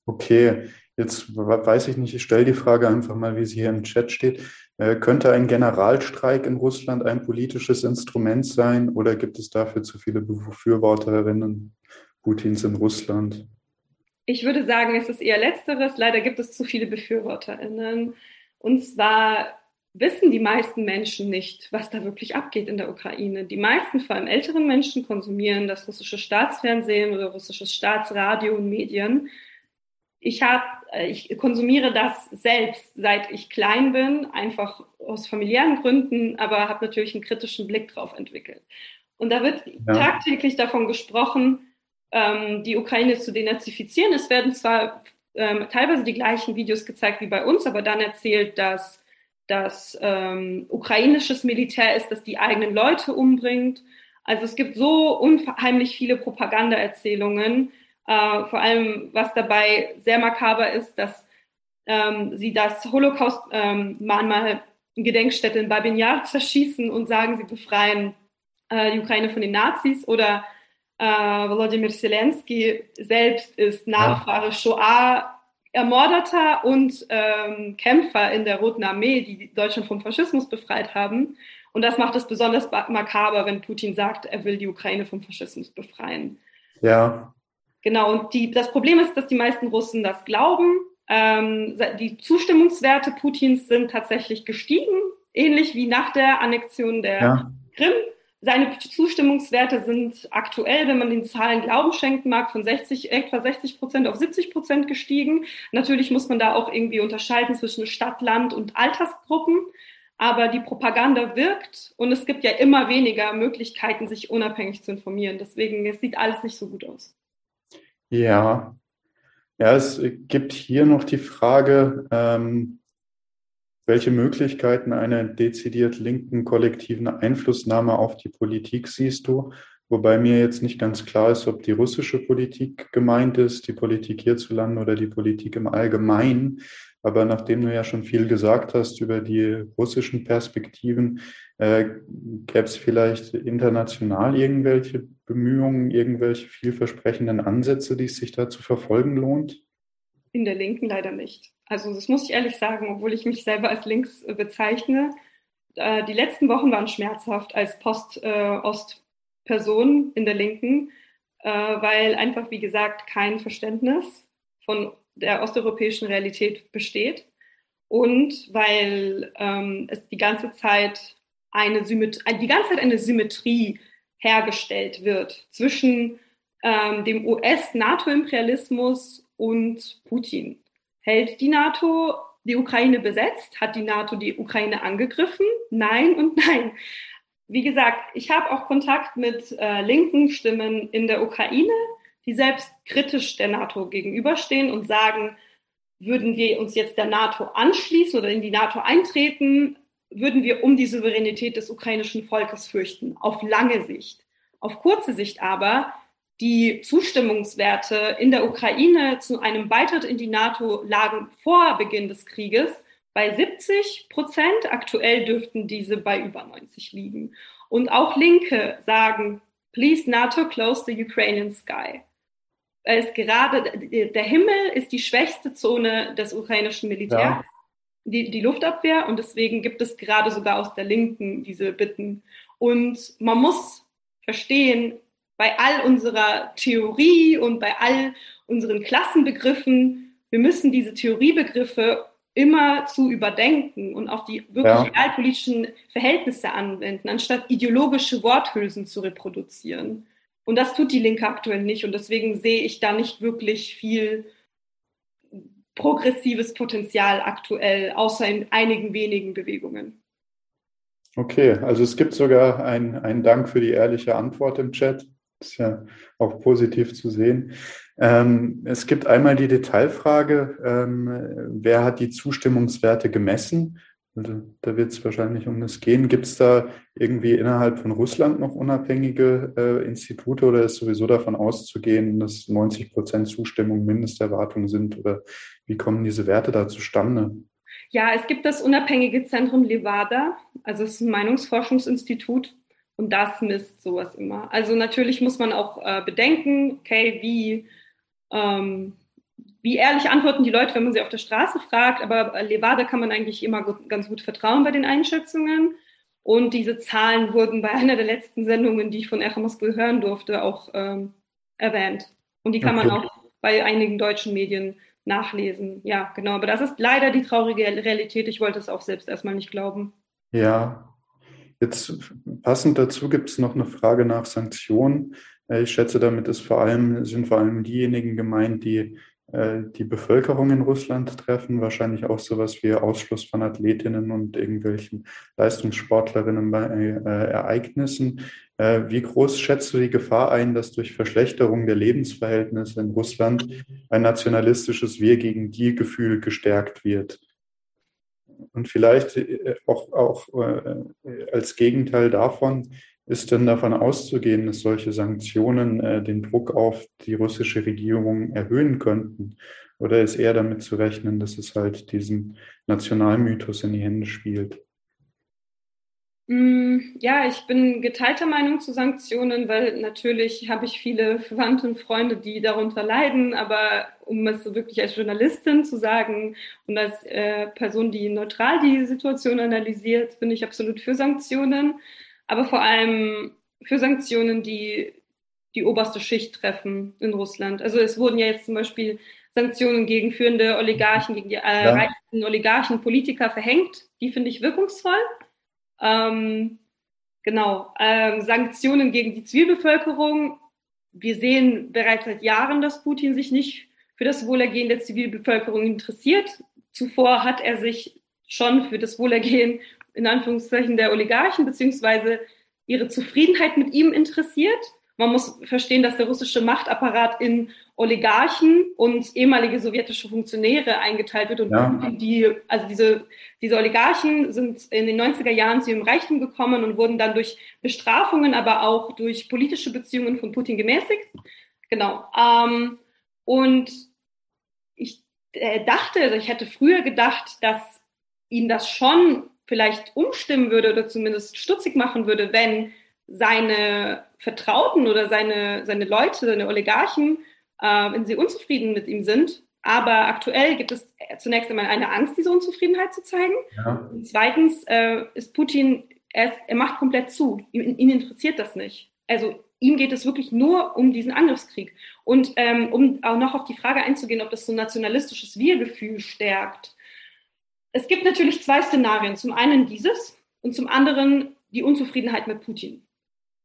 [SPEAKER 1] Okay, jetzt weiß ich nicht, ich stelle die Frage einfach mal, wie sie hier im Chat steht. Äh, könnte ein Generalstreik in Russland ein politisches Instrument sein oder gibt es dafür zu viele Befürworterinnen Putins in Russland?
[SPEAKER 2] Ich würde sagen, es ist eher letzteres. Leider gibt es zu viele Befürworterinnen. Und zwar wissen die meisten Menschen nicht, was da wirklich abgeht in der Ukraine. Die meisten, vor allem älteren Menschen, konsumieren das russische Staatsfernsehen oder russisches Staatsradio und Medien ich habe, äh, ich konsumiere das selbst, seit ich klein bin, einfach aus familiären Gründen, aber habe natürlich einen kritischen Blick drauf entwickelt. Und da wird ja. tagtäglich davon gesprochen, ähm, die Ukraine zu denazifizieren. Es werden zwar ähm, teilweise die gleichen Videos gezeigt wie bei uns, aber dann erzählt, dass das ähm, ukrainisches Militär ist, das die eigenen Leute umbringt. Also es gibt so unheimlich viele Propagandaerzählungen, äh, vor allem, was dabei sehr makaber ist, dass ähm, sie das Holocaust-Mahnmal ähm, Gedenkstätte in Babin Yar zerschießen und sagen, sie befreien äh, die Ukraine von den Nazis oder äh, Volodymyr Zelensky selbst ist Nachfahre. Shoah Ermordeter und ähm, Kämpfer in der Roten Armee, die Deutschland vom Faschismus befreit haben. Und das macht es besonders makaber, wenn Putin sagt, er will die Ukraine vom Faschismus befreien.
[SPEAKER 1] Ja,
[SPEAKER 2] Genau, und die, das Problem ist, dass die meisten Russen das glauben. Ähm, die Zustimmungswerte Putins sind tatsächlich gestiegen, ähnlich wie nach der Annexion der ja. Krim. Seine Zustimmungswerte sind aktuell, wenn man den Zahlen Glauben schenken mag, von 60, etwa 60 Prozent auf 70 Prozent gestiegen. Natürlich muss man da auch irgendwie unterscheiden zwischen Stadt, Land und Altersgruppen. Aber die Propaganda wirkt und es gibt ja immer weniger Möglichkeiten, sich unabhängig zu informieren. Deswegen, es sieht alles nicht so gut aus.
[SPEAKER 1] Ja, ja, es gibt hier noch die Frage, ähm, welche Möglichkeiten einer dezidiert linken kollektiven Einflussnahme auf die Politik siehst du? Wobei mir jetzt nicht ganz klar ist, ob die russische Politik gemeint ist, die Politik hierzulande oder die Politik im Allgemeinen. Aber nachdem du ja schon viel gesagt hast über die russischen Perspektiven, äh, gäbe es vielleicht international irgendwelche Bemühungen, irgendwelche vielversprechenden Ansätze, die es sich da zu verfolgen lohnt?
[SPEAKER 2] In der Linken leider nicht. Also das muss ich ehrlich sagen, obwohl ich mich selber als links äh, bezeichne. Äh, die letzten Wochen waren schmerzhaft als Post-Ost-Person in der Linken, weil einfach, wie gesagt, kein Verständnis von der osteuropäischen Realität besteht und weil ähm, es die ganze Zeit eine Symmetrie, die ganze Zeit eine Symmetrie hergestellt wird zwischen ähm, dem US-NATO-Imperialismus und Putin. Hält die NATO die Ukraine besetzt? Hat die NATO die Ukraine angegriffen? Nein und *laughs* nein. Wie gesagt, ich habe auch Kontakt mit äh, linken Stimmen in der Ukraine, die selbst kritisch der NATO gegenüberstehen und sagen, würden wir uns jetzt der NATO anschließen oder in die NATO eintreten, würden wir um die Souveränität des ukrainischen Volkes fürchten, auf lange Sicht. Auf kurze Sicht aber die Zustimmungswerte in der Ukraine zu einem Beitritt in die NATO lagen vor Beginn des Krieges bei 70 Prozent. Aktuell dürften diese bei über 90 liegen. Und auch Linke sagen, please NATO close the Ukrainian sky es gerade, der Himmel ist die schwächste Zone des ukrainischen Militärs, ja. Die, die Luftabwehr, und deswegen gibt es gerade sogar aus der Linken diese Bitten. Und man muss verstehen, bei all unserer Theorie und bei all unseren Klassenbegriffen, wir müssen diese Theoriebegriffe immer zu überdenken und auf die wirklich ja. realpolitischen Verhältnisse anwenden, anstatt ideologische Worthülsen zu reproduzieren. Und das tut die Linke aktuell nicht. Und deswegen sehe ich da nicht wirklich viel progressives Potenzial aktuell, außer in einigen wenigen Bewegungen.
[SPEAKER 1] Okay, also es gibt sogar einen Dank für die ehrliche Antwort im Chat. Das ist ja auch positiv zu sehen. Ähm, es gibt einmal die Detailfrage, ähm, wer hat die Zustimmungswerte gemessen? Also da wird es wahrscheinlich um das gehen. Gibt es da irgendwie innerhalb von Russland noch unabhängige äh, Institute oder ist sowieso davon auszugehen, dass 90 Prozent Zustimmung Mindesterwartung sind? Oder wie kommen diese Werte da zustande?
[SPEAKER 2] Ja, es gibt das unabhängige Zentrum Levada, also es ist ein Meinungsforschungsinstitut und das misst sowas immer. Also natürlich muss man auch äh, bedenken, okay, wie ähm, wie ehrlich antworten die Leute, wenn man sie auf der Straße fragt, aber Levada kann man eigentlich immer gut, ganz gut vertrauen bei den Einschätzungen. Und diese Zahlen wurden bei einer der letzten Sendungen, die ich von Echo Moskau hören durfte, auch ähm, erwähnt. Und die kann okay. man auch bei einigen deutschen Medien nachlesen. Ja, genau. Aber das ist leider die traurige Realität. Ich wollte es auch selbst erstmal nicht glauben.
[SPEAKER 1] Ja. Jetzt passend dazu gibt es noch eine Frage nach Sanktionen. Äh, ich schätze, damit ist vor allem, sind vor allem diejenigen gemeint, die die Bevölkerung in Russland treffen, wahrscheinlich auch sowas wie Ausschluss von Athletinnen und irgendwelchen Leistungssportlerinnen bei äh, Ereignissen. Äh, wie groß schätzt du die Gefahr ein, dass durch Verschlechterung der Lebensverhältnisse in Russland ein nationalistisches Wir gegen die Gefühl gestärkt wird? Und vielleicht äh, auch, auch äh, als Gegenteil davon, ist denn davon auszugehen, dass solche Sanktionen äh, den Druck auf die russische Regierung erhöhen könnten? Oder ist eher damit zu rechnen, dass es halt diesen Nationalmythos in die Hände spielt?
[SPEAKER 2] Mm, ja, ich bin geteilter Meinung zu Sanktionen, weil natürlich habe ich viele Verwandte und Freunde, die darunter leiden. Aber um es wirklich als Journalistin zu sagen und als äh, Person, die neutral die Situation analysiert, bin ich absolut für Sanktionen aber vor allem für Sanktionen, die die oberste Schicht treffen in Russland. Also es wurden ja jetzt zum Beispiel Sanktionen gegen führende Oligarchen, gegen die äh, ja. reichsten Oligarchen, Politiker verhängt. Die finde ich wirkungsvoll. Ähm, genau. Ähm, Sanktionen gegen die Zivilbevölkerung. Wir sehen bereits seit Jahren, dass Putin sich nicht für das Wohlergehen der Zivilbevölkerung interessiert. Zuvor hat er sich schon für das Wohlergehen in Anführungszeichen der Oligarchen beziehungsweise ihre Zufriedenheit mit ihm interessiert. Man muss verstehen, dass der russische Machtapparat in Oligarchen und ehemalige sowjetische Funktionäre eingeteilt wird und ja. die, also diese, diese Oligarchen sind in den 90er Jahren zu ihrem Reichtum gekommen und wurden dann durch Bestrafungen, aber auch durch politische Beziehungen von Putin gemäßigt. Genau. Ähm, und ich äh, dachte, also ich hätte früher gedacht, dass ihn das schon vielleicht umstimmen würde oder zumindest stutzig machen würde, wenn seine Vertrauten oder seine, seine Leute, seine Oligarchen, äh, wenn sie unzufrieden mit ihm sind. Aber aktuell gibt es zunächst einmal eine Angst, diese Unzufriedenheit zu zeigen. Ja. Und zweitens äh, ist Putin, er, ist, er macht komplett zu. Ihn, ihn, interessiert das nicht. Also ihm geht es wirklich nur um diesen Angriffskrieg. Und ähm, um auch noch auf die Frage einzugehen, ob das so ein nationalistisches Wir-Gefühl stärkt, es gibt natürlich zwei Szenarien. Zum einen dieses und zum anderen die Unzufriedenheit mit Putin.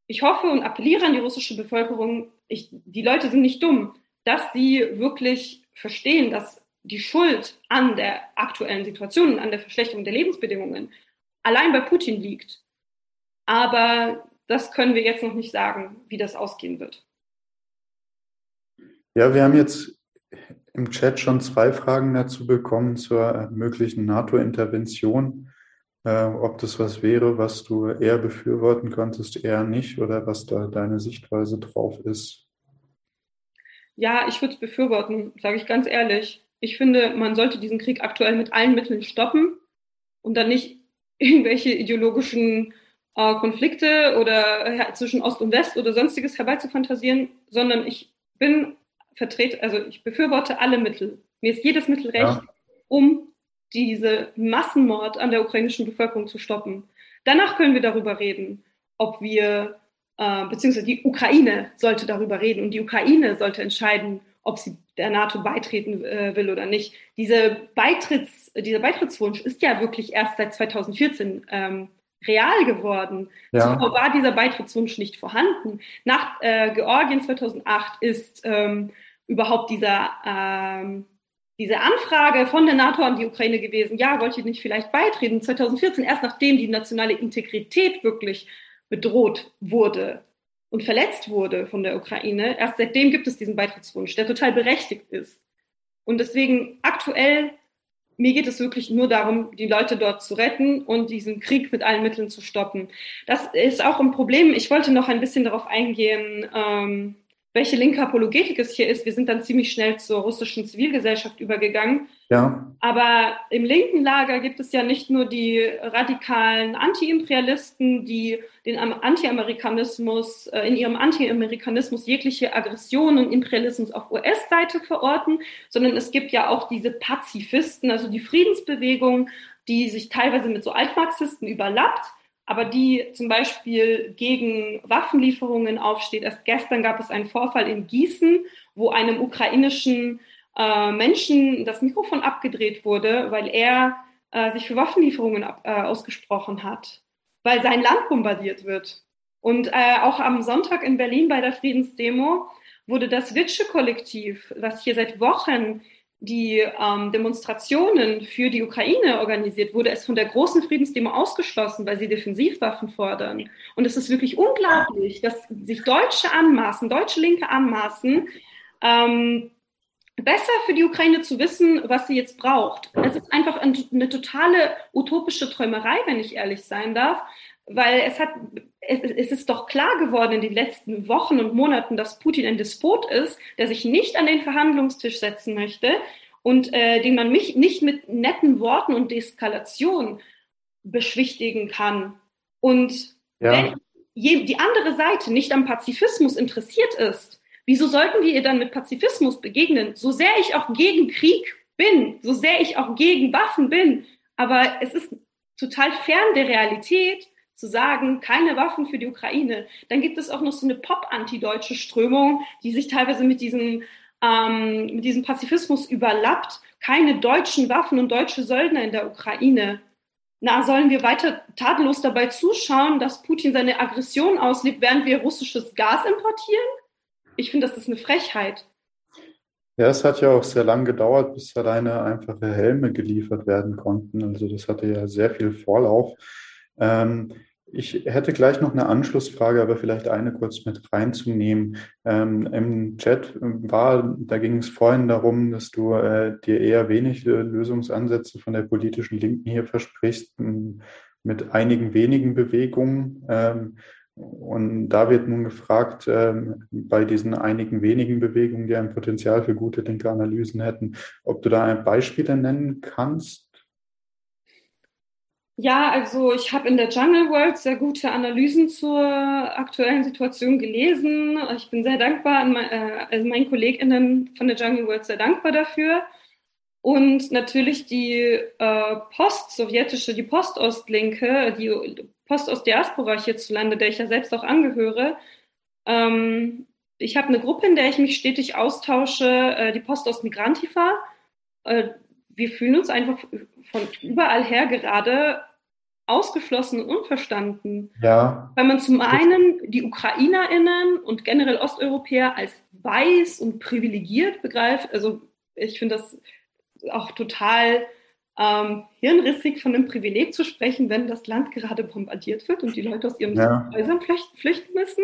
[SPEAKER 2] Ich hoffe und appelliere an die russische Bevölkerung, ich, die Leute sind nicht dumm, dass sie wirklich verstehen, dass die Schuld an der aktuellen Situation, an der Verschlechterung der Lebensbedingungen allein bei Putin liegt. Aber das können wir jetzt noch nicht sagen, wie das ausgehen wird.
[SPEAKER 1] Ja, wir haben jetzt im Chat schon zwei Fragen dazu bekommen zur möglichen NATO-Intervention. Äh, ob das was wäre, was du eher befürworten könntest, eher nicht, oder was da deine Sichtweise drauf ist?
[SPEAKER 2] Ja, ich würde es befürworten, sage ich ganz ehrlich. Ich finde, man sollte diesen Krieg aktuell mit allen Mitteln stoppen und dann nicht *laughs* irgendwelche ideologischen äh, Konflikte oder ja, zwischen Ost und West oder sonstiges herbeizufantasieren, sondern ich bin vertrete, also ich befürworte alle Mittel. Mir ist jedes Mittel recht, ja. um diese Massenmord an der ukrainischen Bevölkerung zu stoppen. Danach können wir darüber reden, ob wir, äh, beziehungsweise die Ukraine sollte darüber reden und die Ukraine sollte entscheiden, ob sie der NATO beitreten äh, will oder nicht. Diese Beitritts, dieser Beitrittswunsch ist ja wirklich erst seit 2014 ähm, real geworden. Ja. Zuvor war dieser Beitrittswunsch nicht vorhanden. Nach äh, Georgien 2008 ist ähm, überhaupt dieser, ähm, diese Anfrage von der NATO an die Ukraine gewesen, ja, wollt ihr nicht vielleicht beitreten? 2014, erst nachdem die nationale Integrität wirklich bedroht wurde und verletzt wurde von der Ukraine, erst seitdem gibt es diesen Beitrittswunsch, der total berechtigt ist. Und deswegen aktuell mir geht es wirklich nur darum, die Leute dort zu retten und diesen Krieg mit allen Mitteln zu stoppen. Das ist auch ein Problem. Ich wollte noch ein bisschen darauf eingehen, ähm, welche linke Apologetik es hier ist. Wir sind dann ziemlich schnell zur russischen Zivilgesellschaft übergegangen.
[SPEAKER 1] Ja.
[SPEAKER 2] Aber im linken Lager gibt es ja nicht nur die radikalen Anti-Imperialisten, die den Anti-Amerikanismus, äh, in ihrem Anti-Amerikanismus jegliche Aggression und Imperialismus auf US-Seite verorten, sondern es gibt ja auch diese Pazifisten, also die Friedensbewegung, die sich teilweise mit so Altmarxisten überlappt aber die zum Beispiel gegen Waffenlieferungen aufsteht. Erst gestern gab es einen Vorfall in Gießen, wo einem ukrainischen äh, Menschen das Mikrofon abgedreht wurde, weil er äh, sich für Waffenlieferungen ab, äh, ausgesprochen hat, weil sein Land bombardiert wird. Und äh, auch am Sonntag in Berlin bei der Friedensdemo wurde das Witsche-Kollektiv, was hier seit Wochen die ähm, Demonstrationen für die Ukraine organisiert, wurde es von der großen Friedensdemo ausgeschlossen, weil sie Defensivwaffen fordern. Und es ist wirklich unglaublich, dass sich Deutsche anmaßen, deutsche Linke anmaßen, ähm, besser für die Ukraine zu wissen, was sie jetzt braucht. Es ist einfach eine totale utopische Träumerei, wenn ich ehrlich sein darf, weil es hat, es, es, ist doch klar geworden in den letzten Wochen und Monaten, dass Putin ein Despot ist, der sich nicht an den Verhandlungstisch setzen möchte und äh, den man mich nicht mit netten Worten und Deeskalation beschwichtigen kann. Und ja. wenn die andere Seite nicht am Pazifismus interessiert ist, wieso sollten wir ihr dann mit Pazifismus begegnen? So sehr ich auch gegen Krieg bin, so sehr ich auch gegen Waffen bin, aber es ist total fern der Realität, zu sagen, keine Waffen für die Ukraine. Dann gibt es auch noch so eine pop-antideutsche Strömung, die sich teilweise mit diesem, ähm, mit diesem Pazifismus überlappt. Keine deutschen Waffen und deutsche Söldner in der Ukraine. Na, sollen wir weiter tadellos dabei zuschauen, dass Putin seine Aggression auslebt, während wir russisches Gas importieren? Ich finde, das ist eine Frechheit.
[SPEAKER 1] Ja, es hat ja auch sehr lang gedauert, bis alleine einfache Helme geliefert werden konnten. Also das hatte ja sehr viel Vorlauf. Ähm, ich hätte gleich noch eine Anschlussfrage, aber vielleicht eine kurz mit reinzunehmen. Ähm, Im Chat war, da ging es vorhin darum, dass du äh, dir eher wenig Lösungsansätze von der politischen Linken hier versprichst, mit einigen wenigen Bewegungen. Ähm, und da wird nun gefragt, ähm, bei diesen einigen wenigen Bewegungen, die ein Potenzial für gute linke hätten, ob du da Beispiele nennen kannst,
[SPEAKER 2] ja, also ich habe in der Jungle World sehr gute Analysen zur aktuellen Situation gelesen. Ich bin sehr dankbar, äh, also meinen KollegInnen von der Jungle World sehr dankbar dafür. Und natürlich die äh, post-sowjetische, die Postostlinke, die Postost-Diaspora hierzulande, der ich ja selbst auch angehöre. Ähm, ich habe eine Gruppe, in der ich mich stetig austausche, äh, die Postost-Migrantifa. Äh, wir fühlen uns einfach von überall her gerade ausgeschlossen und unverstanden.
[SPEAKER 1] Ja.
[SPEAKER 2] Weil man zum einen die UkrainerInnen und generell Osteuropäer als weiß und privilegiert begreift. Also ich finde das auch total ähm, hirnrissig von einem Privileg zu sprechen, wenn das Land gerade bombardiert wird und die Leute aus ihren ja. Häusern flüchten müssen.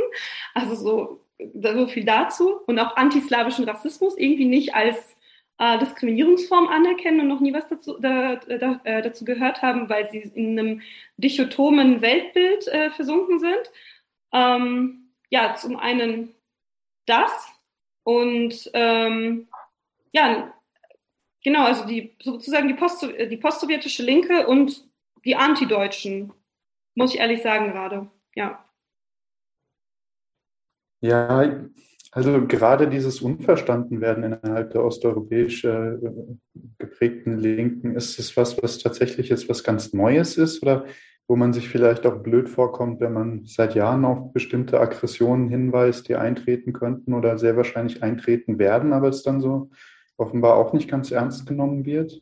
[SPEAKER 2] Also so, so viel dazu. Und auch antislawischen Rassismus irgendwie nicht als äh, Diskriminierungsform anerkennen und noch nie was dazu, da, da, äh, dazu gehört haben, weil sie in einem dichotomen Weltbild äh, versunken sind. Ähm, ja, zum einen das und ähm, ja, genau, also die sozusagen die, Post, die postsowjetische Linke und die Antideutschen, muss ich ehrlich sagen gerade, ja.
[SPEAKER 1] Ja, also gerade dieses Unverstandenwerden innerhalb der osteuropäisch äh, geprägten Linken, ist es was, was tatsächlich jetzt was ganz Neues ist oder wo man sich vielleicht auch blöd vorkommt, wenn man seit Jahren auf bestimmte Aggressionen hinweist, die eintreten könnten oder sehr wahrscheinlich eintreten werden, aber es dann so offenbar auch nicht ganz ernst genommen wird?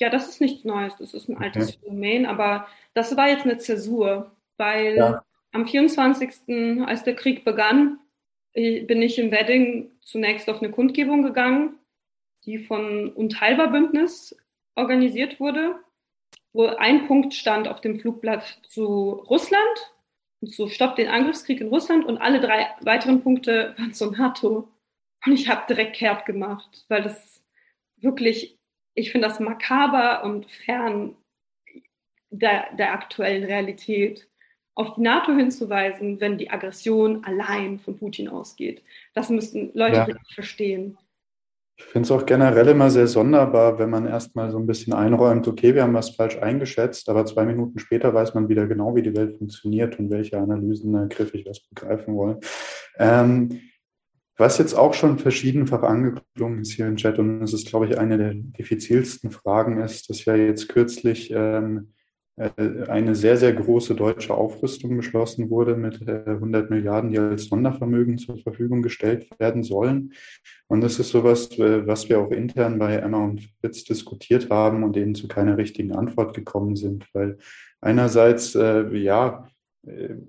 [SPEAKER 2] Ja, das ist nichts Neues, das ist ein altes okay. Phänomen, aber das war jetzt eine Zäsur, weil ja. am 24., als der Krieg begann, bin ich im Wedding zunächst auf eine Kundgebung gegangen, die von Unteilbar Bündnis organisiert wurde, wo ein Punkt stand auf dem Flugblatt zu Russland und zu Stopp den Angriffskrieg in Russland und alle drei weiteren Punkte waren zur NATO. Und ich habe direkt kehrt gemacht, weil das wirklich ich finde das makaber und fern der, der aktuellen Realität auf die NATO hinzuweisen, wenn die Aggression allein von Putin ausgeht. Das müssten Leute ja. verstehen.
[SPEAKER 1] Ich finde es auch generell immer sehr sonderbar, wenn man erstmal so ein bisschen einräumt, okay, wir haben was falsch eingeschätzt, aber zwei Minuten später weiß man wieder genau, wie die Welt funktioniert und welche Analysen äh, griffig was begreifen wollen. Ähm, was jetzt auch schon verschiedenfach angeklungen ist hier im Chat und es ist, glaube ich, eine der diffizilsten Fragen ist, dass ja jetzt kürzlich ähm, äh, eine sehr, sehr große deutsche Aufrüstung beschlossen wurde mit 100 äh, Milliarden, die als Sondervermögen zur Verfügung gestellt werden sollen. Und das ist sowas, äh, was wir auch intern bei Emma und Fritz diskutiert haben und denen zu keiner richtigen Antwort gekommen sind, weil einerseits, äh, ja,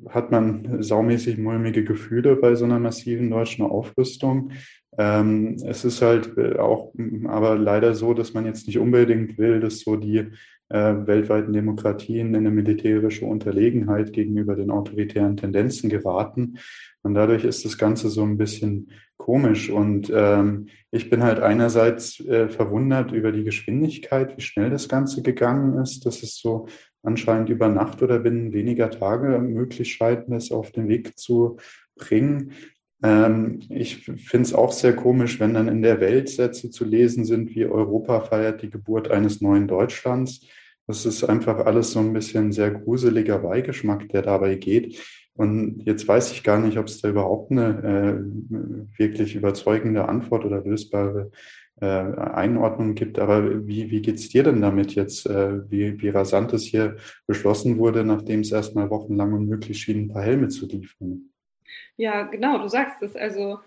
[SPEAKER 1] hat man saumäßig mulmige Gefühle bei so einer massiven deutschen Aufrüstung. Ähm, es ist halt auch aber leider so, dass man jetzt nicht unbedingt will, dass so die äh, weltweiten Demokratien in eine militärische Unterlegenheit gegenüber den autoritären Tendenzen geraten. Und dadurch ist das Ganze so ein bisschen komisch. Und ähm, ich bin halt einerseits äh, verwundert über die Geschwindigkeit, wie schnell das Ganze gegangen ist. Das ist so anscheinend über Nacht oder binnen weniger Tage möglich scheint, es auf den Weg zu bringen. Ähm, ich finde es auch sehr komisch, wenn dann in der Welt Sätze zu lesen sind, wie Europa feiert die Geburt eines neuen Deutschlands. Das ist einfach alles so ein bisschen sehr gruseliger Beigeschmack, der dabei geht. Und jetzt weiß ich gar nicht, ob es da überhaupt eine äh, wirklich überzeugende Antwort oder lösbare äh, Einordnung gibt. Aber wie, wie geht es dir denn damit jetzt, äh, wie, wie rasant es hier beschlossen wurde, nachdem es erstmal wochenlang unmöglich schien, ein paar Helme zu liefern?
[SPEAKER 2] Ja, genau, du sagst es. Also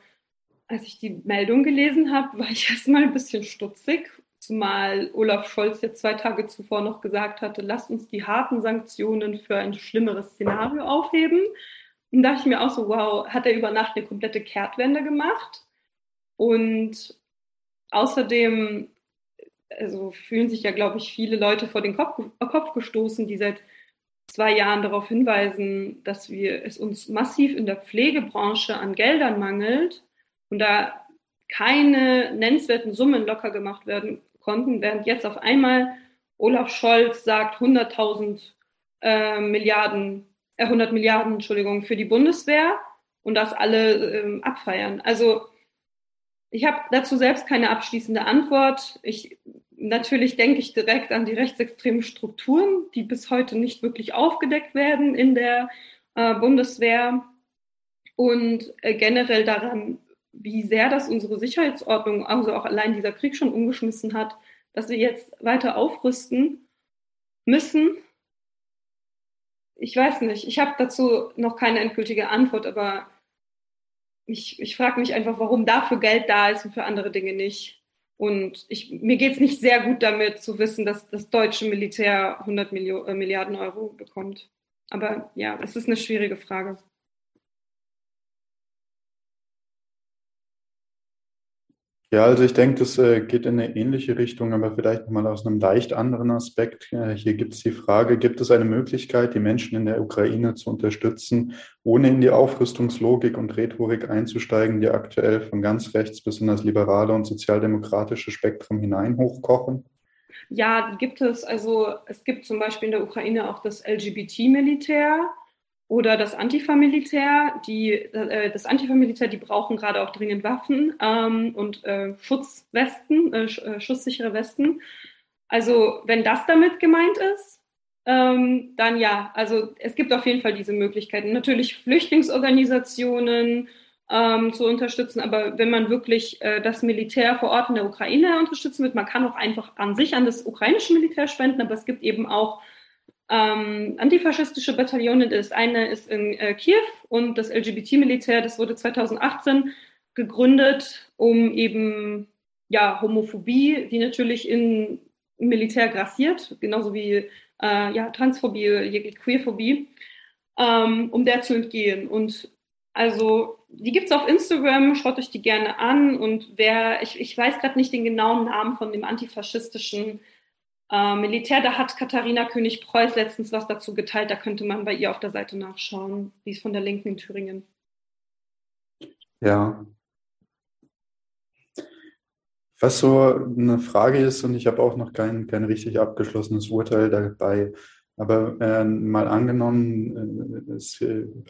[SPEAKER 2] als ich die Meldung gelesen habe, war ich *laughs* erstmal ein bisschen stutzig Zumal Olaf Scholz jetzt zwei Tage zuvor noch gesagt hatte, lasst uns die harten Sanktionen für ein schlimmeres Szenario aufheben. Und da dachte ich mir auch so, wow, hat er über Nacht eine komplette Kehrtwende gemacht? Und außerdem, also fühlen sich ja, glaube ich, viele Leute vor den Kopf, Kopf gestoßen, die seit zwei Jahren darauf hinweisen, dass wir es uns massiv in der Pflegebranche an Geldern mangelt und da keine nennenswerten Summen locker gemacht werden konnten, während jetzt auf einmal Olaf Scholz sagt 100.000 äh, Milliarden, äh, 100 Milliarden, Entschuldigung, für die Bundeswehr und das alle ähm, abfeiern. Also ich habe dazu selbst keine abschließende Antwort. Ich natürlich denke ich direkt an die rechtsextremen Strukturen, die bis heute nicht wirklich aufgedeckt werden in der äh, Bundeswehr und äh, generell daran, wie sehr das unsere Sicherheitsordnung, also auch allein dieser Krieg schon umgeschmissen hat, dass wir jetzt weiter aufrüsten müssen. Ich weiß nicht, ich habe dazu noch keine endgültige Antwort, aber ich, ich frage mich einfach, warum dafür Geld da ist und für andere Dinge nicht. Und ich, mir geht es nicht sehr gut damit zu wissen, dass das deutsche Militär 100 Millio äh, Milliarden Euro bekommt. Aber ja, es ist eine schwierige Frage.
[SPEAKER 1] Ja, also ich denke, das äh, geht in eine ähnliche Richtung, aber vielleicht nochmal aus einem leicht anderen Aspekt. Äh, hier gibt es die Frage, gibt es eine Möglichkeit, die Menschen in der Ukraine zu unterstützen, ohne in die Aufrüstungslogik und Rhetorik einzusteigen, die aktuell von ganz rechts bis in das liberale und sozialdemokratische Spektrum hinein hochkochen?
[SPEAKER 2] Ja, gibt es. Also es gibt zum Beispiel in der Ukraine auch das LGBT-Militär oder das Antifa-Militär, die, äh, das Antifa-Militär, die brauchen gerade auch dringend Waffen ähm, und äh, Schutzwesten, äh, äh, schusssichere Westen. Also wenn das damit gemeint ist, ähm, dann ja, also es gibt auf jeden Fall diese Möglichkeiten. Natürlich Flüchtlingsorganisationen ähm, zu unterstützen, aber wenn man wirklich äh, das Militär vor Ort in der Ukraine unterstützen will, man kann auch einfach an sich an das ukrainische Militär spenden, aber es gibt eben auch ähm, antifaschistische Bataillone. Das eine ist in äh, Kiew und das LGBT-Militär, das wurde 2018 gegründet, um eben ja, Homophobie, die natürlich im Militär grassiert, genauso wie äh, ja, Transphobie, Queerphobie, ähm, um der zu entgehen. Und also die gibt es auf Instagram, schaut euch die gerne an. Und wer, ich, ich weiß gerade nicht den genauen Namen von dem antifaschistischen äh, Militär. Da hat Katharina König-Preuß letztens was dazu geteilt. Da könnte man bei ihr auf der Seite nachschauen. Die ist von der Linken in Thüringen.
[SPEAKER 1] Ja. Was so eine Frage ist, und ich habe auch noch kein, kein richtig abgeschlossenes Urteil dabei, aber äh, mal angenommen, äh, es,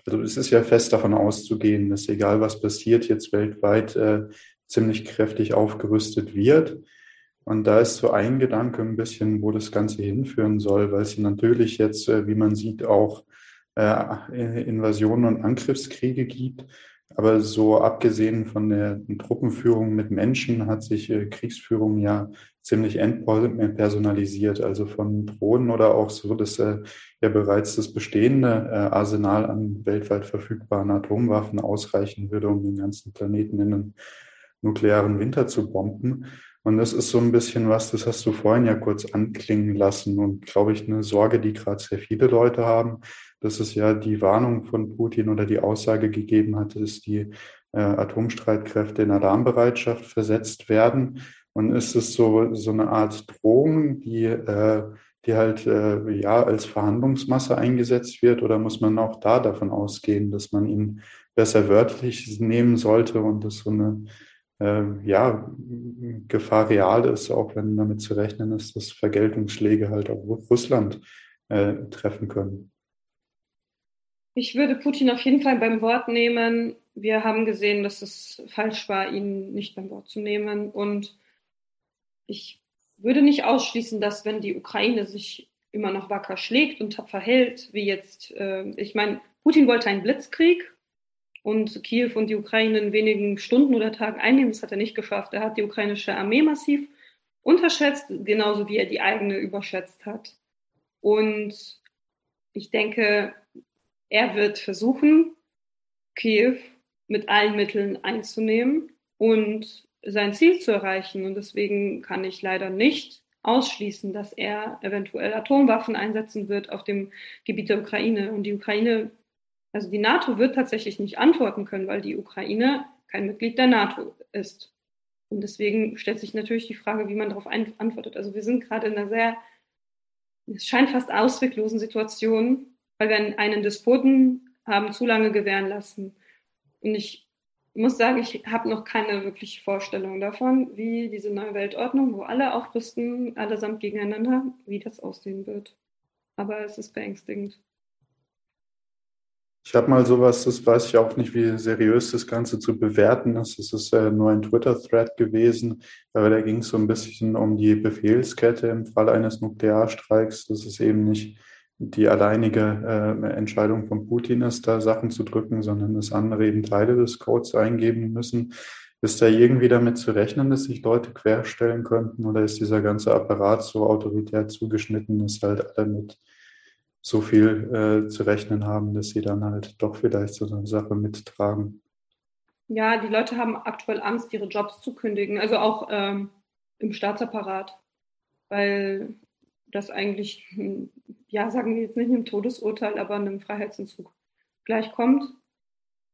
[SPEAKER 1] also es ist ja fest davon auszugehen, dass egal was passiert, jetzt weltweit äh, ziemlich kräftig aufgerüstet wird. Und da ist so ein Gedanke ein bisschen, wo das Ganze hinführen soll, weil es natürlich jetzt, äh, wie man sieht, auch äh, Invasionen und Angriffskriege gibt. Aber so abgesehen von der Truppenführung mit Menschen hat sich äh, Kriegsführung ja ziemlich entpersonalisiert, also von Drohnen oder auch so, dass ja bereits das bestehende Arsenal an weltweit verfügbaren Atomwaffen ausreichen würde, um den ganzen Planeten in einen nuklearen Winter zu bomben. Und das ist so ein bisschen was, das hast du vorhin ja kurz anklingen lassen und glaube ich eine Sorge, die gerade sehr viele Leute haben, dass es ja die Warnung von Putin oder die Aussage gegeben hat, dass die äh, Atomstreitkräfte in Alarmbereitschaft versetzt werden. Und ist es so, so eine Art Drohung, die, äh, die halt äh, ja als Verhandlungsmasse eingesetzt wird? Oder muss man auch da davon ausgehen, dass man ihn besser wörtlich nehmen sollte und dass so eine ja, Gefahr real ist, auch wenn damit zu rechnen ist, dass Vergeltungsschläge halt auch Russland äh, treffen können?
[SPEAKER 2] Ich würde Putin auf jeden Fall beim Wort nehmen. Wir haben gesehen, dass es falsch war, ihn nicht beim Wort zu nehmen. Und ich würde nicht ausschließen, dass wenn die Ukraine sich immer noch wacker schlägt und tapfer hält, wie jetzt, äh, ich meine, Putin wollte einen Blitzkrieg und Kiew und die Ukraine in wenigen Stunden oder Tagen einnehmen. Das hat er nicht geschafft. Er hat die ukrainische Armee massiv unterschätzt, genauso wie er die eigene überschätzt hat. Und ich denke, er wird versuchen, Kiew mit allen Mitteln einzunehmen und sein Ziel zu erreichen. Und deswegen kann ich leider nicht ausschließen, dass er eventuell Atomwaffen einsetzen wird auf dem Gebiet der Ukraine. Und die Ukraine, also die NATO wird tatsächlich nicht antworten können, weil die Ukraine kein Mitglied der NATO ist. Und deswegen stellt sich natürlich die Frage, wie man darauf antwortet. Also wir sind gerade in einer sehr, es scheint fast ausweglosen Situation, weil wir einen Despoten haben zu lange gewähren lassen. Und ich muss sagen, ich habe noch keine wirkliche Vorstellung davon, wie diese neue Weltordnung, wo alle aufrüsten, allesamt gegeneinander, wie das aussehen wird. Aber es ist beängstigend.
[SPEAKER 1] Ich habe mal sowas, das weiß ich auch nicht, wie seriös das Ganze zu bewerten ist. Es ist äh, nur ein Twitter-Thread gewesen, aber da ging es so ein bisschen um die Befehlskette im Fall eines Nuklearstreiks. Das ist eben nicht die alleinige äh, Entscheidung von Putin ist, da Sachen zu drücken, sondern dass andere eben Teile des Codes eingeben müssen. Ist da irgendwie damit zu rechnen, dass sich Leute querstellen könnten oder ist dieser ganze Apparat so autoritär zugeschnitten, dass halt alle mit so viel äh, zu rechnen haben, dass sie dann halt doch vielleicht so eine Sache mittragen?
[SPEAKER 2] Ja, die Leute haben aktuell Angst, ihre Jobs zu kündigen, also auch ähm, im Staatsapparat, weil das eigentlich, hm, ja, sagen wir jetzt nicht einem Todesurteil, aber einem Freiheitsentzug gleichkommt,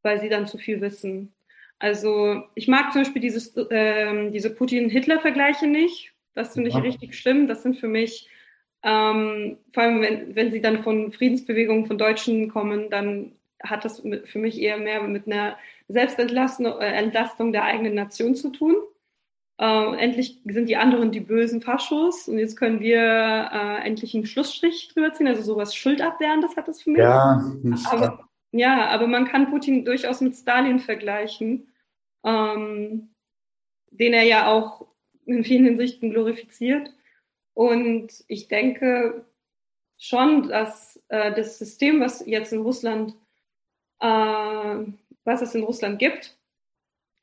[SPEAKER 2] weil sie dann zu viel wissen. Also ich mag zum Beispiel dieses, äh, diese Putin-Hitler-Vergleiche nicht. Das finde ich ja. richtig schlimm. Das sind für mich, ähm, vor allem wenn, wenn sie dann von Friedensbewegungen von Deutschen kommen, dann hat das für mich eher mehr mit einer Selbstentlastung äh, der eigenen Nation zu tun. Uh, endlich sind die anderen die bösen Faschos und jetzt können wir uh, endlich einen Schlussstrich drüber ziehen, also sowas Schuldabwehren, das hat das für mich.
[SPEAKER 1] Ja,
[SPEAKER 2] aber, ja, aber man kann Putin durchaus mit Stalin vergleichen, ähm, den er ja auch in vielen Hinsichten glorifiziert. Und ich denke schon, dass äh, das System, was jetzt in Russland, äh, was es in Russland gibt,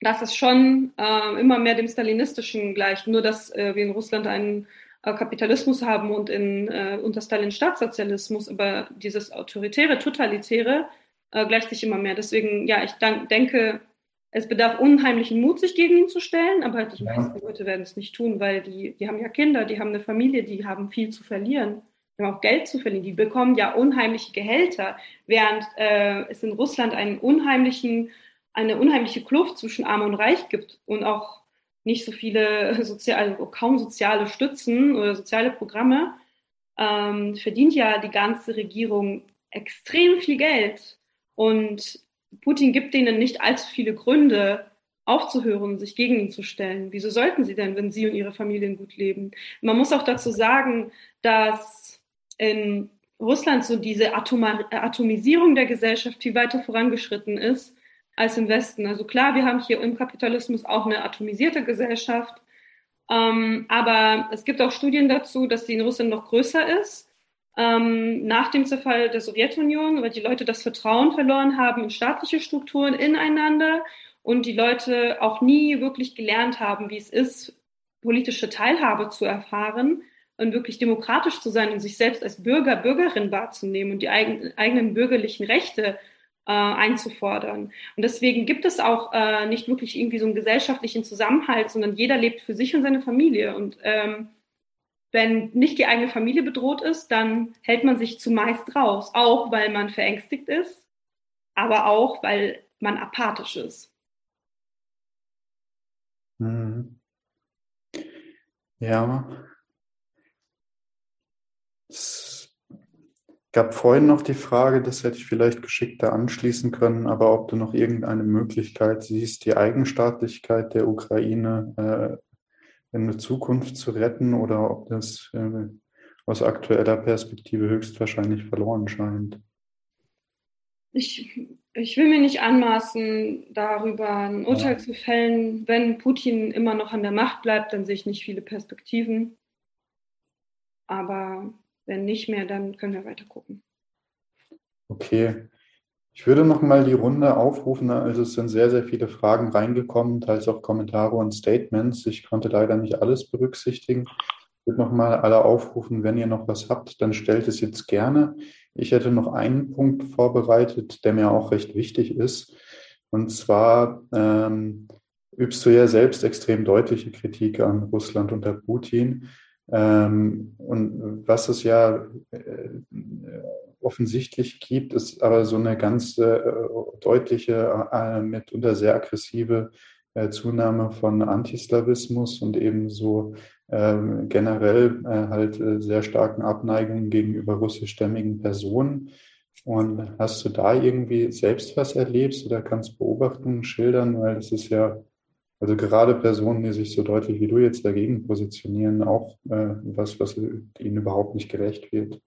[SPEAKER 2] dass es schon äh, immer mehr dem Stalinistischen gleicht, nur dass äh, wir in Russland einen äh, Kapitalismus haben und in, äh, unter Stalin Staatssozialismus, aber dieses autoritäre, totalitäre gleicht sich immer mehr. Deswegen, ja, ich denke, es bedarf unheimlichen Mut, sich gegen ihn zu stellen, aber halt die ja. meisten Leute werden es nicht tun, weil die, die haben ja Kinder, die haben eine Familie, die haben viel zu verlieren. Die haben auch Geld zu verlieren. Die bekommen ja unheimliche Gehälter, während äh, es in Russland einen unheimlichen eine unheimliche Kluft zwischen Arm und Reich gibt und auch nicht so viele *laughs* soziale, also kaum soziale Stützen oder soziale Programme, ähm, verdient ja die ganze Regierung extrem viel Geld. Und Putin gibt denen nicht allzu viele Gründe, aufzuhören, sich gegen ihn zu stellen. Wieso sollten sie denn, wenn sie und ihre Familien gut leben? Man muss auch dazu sagen, dass in Russland so diese Atomisierung der Gesellschaft viel weiter vorangeschritten ist als im Westen. Also klar, wir haben hier im Kapitalismus auch eine atomisierte Gesellschaft, ähm, aber es gibt auch Studien dazu, dass sie in Russland noch größer ist. Ähm, nach dem Zerfall der Sowjetunion, weil die Leute das Vertrauen verloren haben in staatliche Strukturen ineinander und die Leute auch nie wirklich gelernt haben, wie es ist, politische Teilhabe zu erfahren und wirklich demokratisch zu sein und sich selbst als Bürger, Bürgerin wahrzunehmen und die eigen, eigenen bürgerlichen Rechte äh, einzufordern. Und deswegen gibt es auch äh, nicht wirklich irgendwie so einen gesellschaftlichen Zusammenhalt, sondern jeder lebt für sich und seine Familie. Und ähm, wenn nicht die eigene Familie bedroht ist, dann hält man sich zumeist raus, auch weil man verängstigt ist, aber auch weil man apathisch ist.
[SPEAKER 1] Mhm. Ja. Es gab vorhin noch die Frage, das hätte ich vielleicht geschickter anschließen können, aber ob du noch irgendeine Möglichkeit siehst, die Eigenstaatlichkeit der Ukraine in der Zukunft zu retten oder ob das äh, aus aktueller Perspektive höchstwahrscheinlich verloren scheint.
[SPEAKER 2] Ich ich will mir nicht anmaßen, darüber ein Urteil ja. zu fällen. Wenn Putin immer noch an der Macht bleibt, dann sehe ich nicht viele Perspektiven. Aber wenn nicht mehr, dann können wir weiter gucken.
[SPEAKER 1] Okay. Ich würde noch mal die Runde aufrufen. Also es sind sehr, sehr viele Fragen reingekommen, teils auch Kommentare und Statements. Ich konnte leider nicht alles berücksichtigen. Ich würde noch mal alle aufrufen, wenn ihr noch was habt, dann stellt es jetzt gerne. Ich hätte noch einen Punkt vorbereitet, der mir auch recht wichtig ist. Und zwar ähm, übst du ja selbst extrem deutliche Kritik an Russland unter Putin. Ähm, und was es ja äh, offensichtlich gibt, ist aber so eine ganz äh, deutliche, äh, mitunter sehr aggressive äh, Zunahme von Antislawismus und ebenso ähm, generell äh, halt äh, sehr starken Abneigungen gegenüber russischstämmigen Personen. Und hast du da irgendwie selbst was erlebt oder kannst Beobachtungen schildern? Weil das ist ja, also gerade Personen, die sich so deutlich wie du jetzt dagegen positionieren, auch äh, was, was ihnen überhaupt nicht gerecht wird.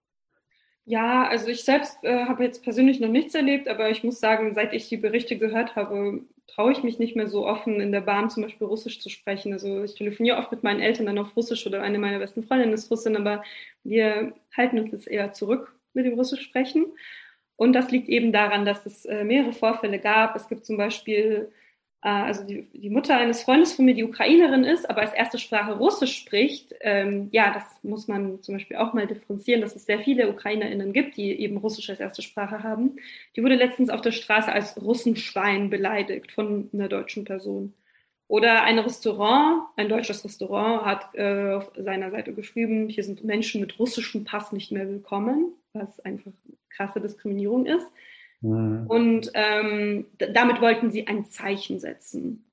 [SPEAKER 2] Ja, also ich selbst äh, habe jetzt persönlich noch nichts erlebt, aber ich muss sagen, seit ich die Berichte gehört habe, traue ich mich nicht mehr so offen in der Bahn zum Beispiel Russisch zu sprechen. Also ich telefoniere oft mit meinen Eltern dann auf Russisch oder eine meiner besten Freundinnen ist Russin, aber wir halten uns jetzt eher zurück mit dem Russisch sprechen. Und das liegt eben daran, dass es äh, mehrere Vorfälle gab. Es gibt zum Beispiel also die, die, Mutter eines Freundes von mir, die Ukrainerin ist, aber als erste Sprache Russisch spricht, ähm, ja, das muss man zum Beispiel auch mal differenzieren, dass es sehr viele UkrainerInnen gibt, die eben Russisch als erste Sprache haben. Die wurde letztens auf der Straße als Russenschwein beleidigt von einer deutschen Person. Oder ein Restaurant, ein deutsches Restaurant, hat äh, auf seiner Seite geschrieben, hier sind Menschen mit russischem Pass nicht mehr willkommen, was einfach krasse Diskriminierung ist. Mhm. Und ähm, damit wollten sie ein Zeichen setzen.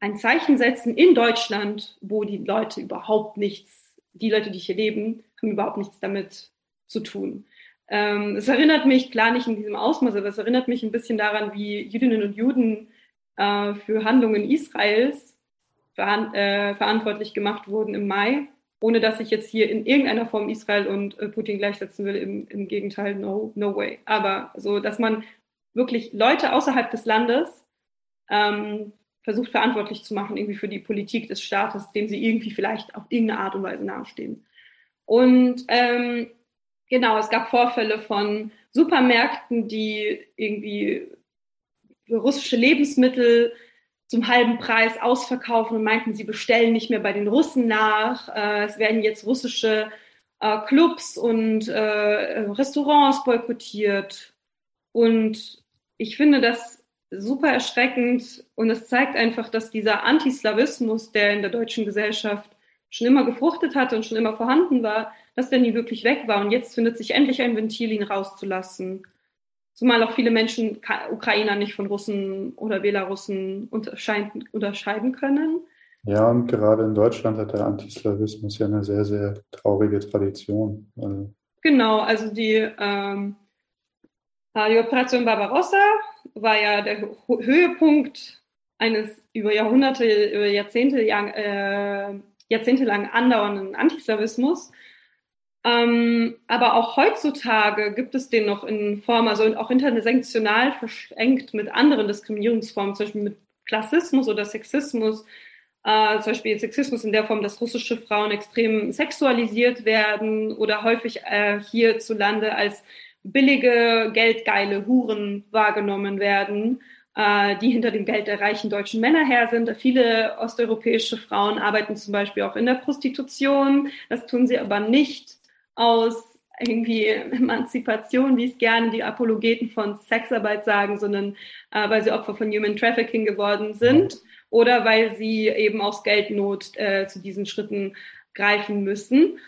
[SPEAKER 2] Ein Zeichen setzen in Deutschland, wo die Leute überhaupt nichts, die Leute, die hier leben, haben überhaupt nichts damit zu tun. Ähm, es erinnert mich, klar nicht in diesem Ausmaß, aber es erinnert mich ein bisschen daran, wie Jüdinnen und Juden äh, für Handlungen Israels veran äh, verantwortlich gemacht wurden im Mai ohne dass ich jetzt hier in irgendeiner Form Israel und äh, Putin gleichsetzen will. Im, Im, Gegenteil, no, no way. Aber so, dass man wirklich Leute außerhalb des Landes ähm, versucht verantwortlich zu machen, irgendwie für die Politik des Staates, dem sie irgendwie vielleicht auf irgendeine Art und Weise nahestehen. Und ähm, genau, es gab Vorfälle von Supermärkten, die irgendwie russische Lebensmittel zum halben Preis ausverkaufen und meinten, sie bestellen nicht mehr bei den Russen nach. Äh, es werden jetzt russische äh, Clubs und äh, Restaurants boykottiert. Und ich finde das super erschreckend und es zeigt einfach, dass dieser Antislawismus, der in der deutschen Gesellschaft schon immer gefruchtet hatte und schon immer vorhanden war, dass der nie wirklich weg war. Und jetzt findet sich endlich ein Ventil, ihn rauszulassen. Zumal auch viele Menschen Ukrainer nicht von Russen oder Belarussen unterscheiden, unterscheiden können.
[SPEAKER 1] Ja, und gerade in Deutschland hat der Antislawismus ja eine sehr, sehr traurige Tradition.
[SPEAKER 2] Also genau, also die, ähm, die Operation Barbarossa war ja der Höhepunkt eines über Jahrhunderte, über Jahrzehnte, äh, jahrzehntelang andauernden Antislawismus. Ähm, aber auch heutzutage gibt es den noch in Form, also auch intersektional verschränkt mit anderen Diskriminierungsformen, zum Beispiel mit Klassismus oder Sexismus. Äh, zum Beispiel Sexismus in der Form, dass russische Frauen extrem sexualisiert werden oder häufig äh, hierzulande als billige, geldgeile Huren wahrgenommen werden äh, die hinter dem Geld der reichen deutschen Männer her sind. Viele osteuropäische Frauen arbeiten zum Beispiel auch in der Prostitution. Das tun sie aber nicht aus irgendwie Emanzipation, wie es gerne die Apologeten von Sexarbeit sagen, sondern äh, weil sie Opfer von Human Trafficking geworden sind oder weil sie eben aus Geldnot äh, zu diesen Schritten greifen müssen.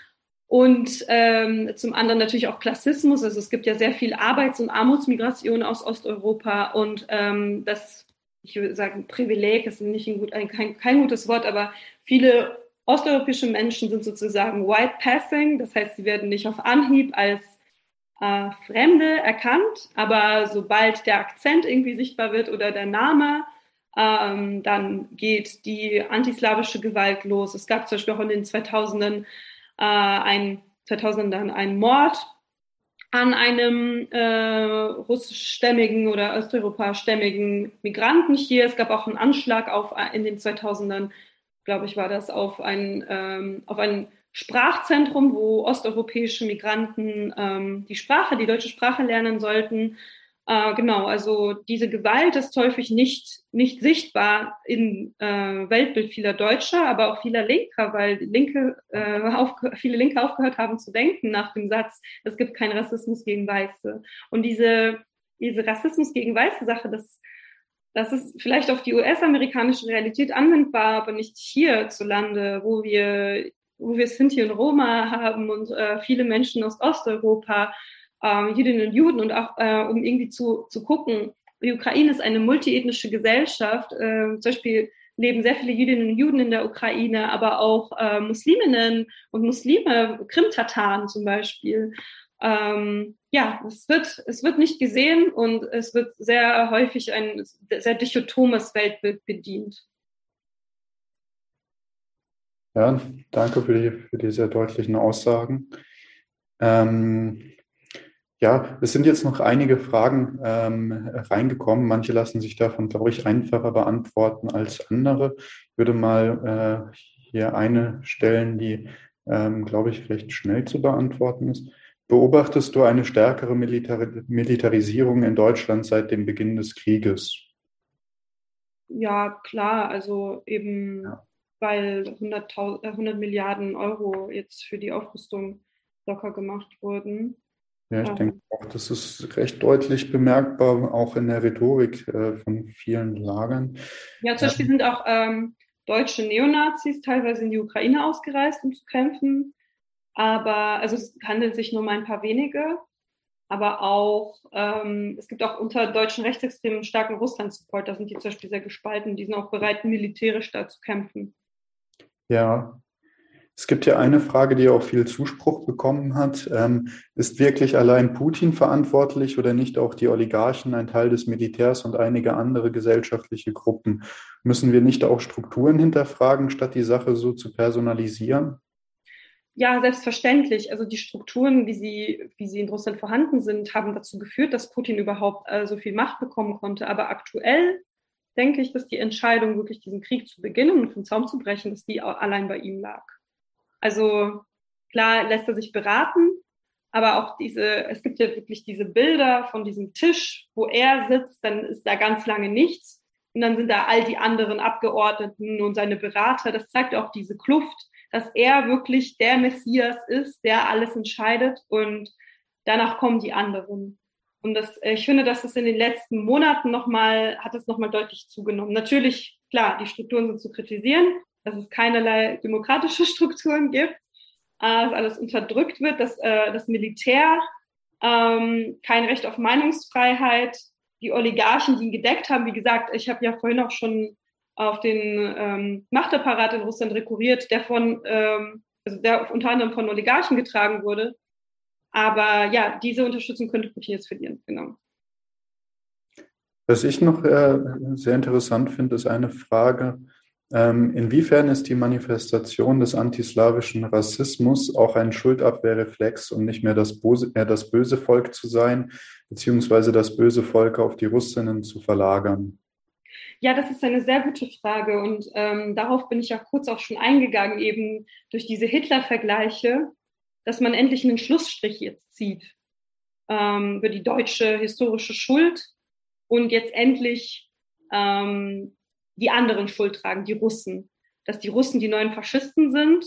[SPEAKER 2] Und ähm, zum anderen natürlich auch Klassismus. Also es gibt ja sehr viel Arbeits- und Armutsmigration aus Osteuropa und ähm, das, ich würde sagen, Privileg ist nicht ein gut, ein, kein, kein gutes Wort, aber viele osteuropäische Menschen sind sozusagen white passing, das heißt, sie werden nicht auf Anhieb als äh, Fremde erkannt, aber sobald der Akzent irgendwie sichtbar wird oder der Name, ähm, dann geht die antislawische Gewalt los. Es gab zum Beispiel auch in den 2000ern äh, ein 2000 ein Mord an einem äh, russischstämmigen oder osteuropastämmigen Migranten hier. Es gab auch einen Anschlag auf, in den 2000ern, glaube ich, war das auf ein, ähm, auf ein Sprachzentrum, wo osteuropäische Migranten ähm, die Sprache, die deutsche Sprache lernen sollten. Äh, genau, also diese Gewalt ist häufig nicht, nicht sichtbar im äh, Weltbild vieler Deutscher, aber auch vieler Linker, weil Linke, äh, auf, viele Linke aufgehört haben zu denken nach dem Satz, es gibt keinen Rassismus gegen Weiße. Und diese, diese Rassismus gegen Weiße Sache, das, das ist vielleicht auf die US-amerikanische Realität anwendbar, aber nicht hierzulande, wo wir, wo wir Sinti und Roma haben und äh, viele Menschen aus Osteuropa ähm, Jüdinnen und Juden und auch äh, um irgendwie zu, zu gucken, die Ukraine ist eine multiethnische Gesellschaft. Äh, zum Beispiel leben sehr viele Jüdinnen und Juden in der Ukraine, aber auch äh, Musliminnen und Muslime, Krim-Tataren zum Beispiel. Ähm, ja, es wird, es wird nicht gesehen und es wird sehr häufig ein sehr dichotomes Weltbild bedient.
[SPEAKER 1] Ja, danke für die, für die sehr deutlichen Aussagen. Ähm, ja, es sind jetzt noch einige Fragen ähm, reingekommen. Manche lassen sich davon, glaube ich, einfacher beantworten als andere. Ich würde mal äh, hier eine stellen, die, ähm, glaube ich, recht schnell zu beantworten ist. Beobachtest du eine stärkere Militar Militarisierung in Deutschland seit dem Beginn des Krieges?
[SPEAKER 2] Ja, klar. Also eben, ja. weil 100, 100 Milliarden Euro jetzt für die Aufrüstung locker gemacht wurden.
[SPEAKER 1] Ja, ich denke auch, das ist recht deutlich bemerkbar, auch in der Rhetorik äh, von vielen Lagern.
[SPEAKER 2] Ja, zum Beispiel sind auch ähm, deutsche Neonazis teilweise in die Ukraine ausgereist, um zu kämpfen. Aber, also es handelt sich nur um ein paar wenige. Aber auch, ähm, es gibt auch unter deutschen Rechtsextremen starken Russland-Support. Da sind die zum Beispiel sehr gespalten. Die sind auch bereit, militärisch da zu kämpfen.
[SPEAKER 1] Ja, es gibt ja eine Frage, die auch viel Zuspruch bekommen hat. Ähm, ist wirklich allein Putin verantwortlich oder nicht auch die Oligarchen, ein Teil des Militärs und einige andere gesellschaftliche Gruppen? Müssen wir nicht auch Strukturen hinterfragen, statt die Sache so zu personalisieren?
[SPEAKER 2] Ja, selbstverständlich. Also die Strukturen, wie sie, wie sie in Russland vorhanden sind, haben dazu geführt, dass Putin überhaupt äh, so viel Macht bekommen konnte. Aber aktuell denke ich, dass die Entscheidung, wirklich diesen Krieg zu beginnen und vom Zaum zu brechen, dass die allein bei ihm lag. Also klar lässt er sich beraten, aber auch diese, es gibt ja wirklich diese Bilder von diesem Tisch, wo er sitzt, dann ist da ganz lange nichts. Und dann sind da all die anderen Abgeordneten und seine Berater. Das zeigt auch diese Kluft, dass er wirklich der Messias ist, der alles entscheidet und danach kommen die anderen. Und das, ich finde, dass es in den letzten Monaten nochmal, hat es nochmal deutlich zugenommen. Natürlich, klar, die Strukturen sind zu kritisieren, dass es keinerlei demokratische *laughs* Strukturen gibt, äh, dass alles unterdrückt wird, dass äh, das Militär ähm, kein Recht auf Meinungsfreiheit, die Oligarchen, die ihn gedeckt haben, wie gesagt, ich habe ja vorhin auch schon auf den ähm, Machtapparat in Russland rekurriert, der von, ähm, also der unter anderem von Oligarchen getragen wurde. Aber ja, diese Unterstützung könnte Putin jetzt verlieren, genau.
[SPEAKER 1] Was ich noch äh, sehr interessant finde, ist eine Frage, ähm, inwiefern ist die Manifestation des antislawischen Rassismus auch ein Schuldabwehrreflex, um nicht mehr das, Bose, mehr das böse Volk zu sein, beziehungsweise das böse Volk auf die Russinnen zu verlagern?
[SPEAKER 2] Ja, das ist eine sehr gute Frage und ähm, darauf bin ich ja kurz auch schon eingegangen, eben durch diese Hitler-Vergleiche, dass man endlich einen Schlussstrich jetzt zieht ähm, über die deutsche historische Schuld und jetzt endlich ähm, die anderen Schuld tragen, die Russen. Dass die Russen die neuen Faschisten sind.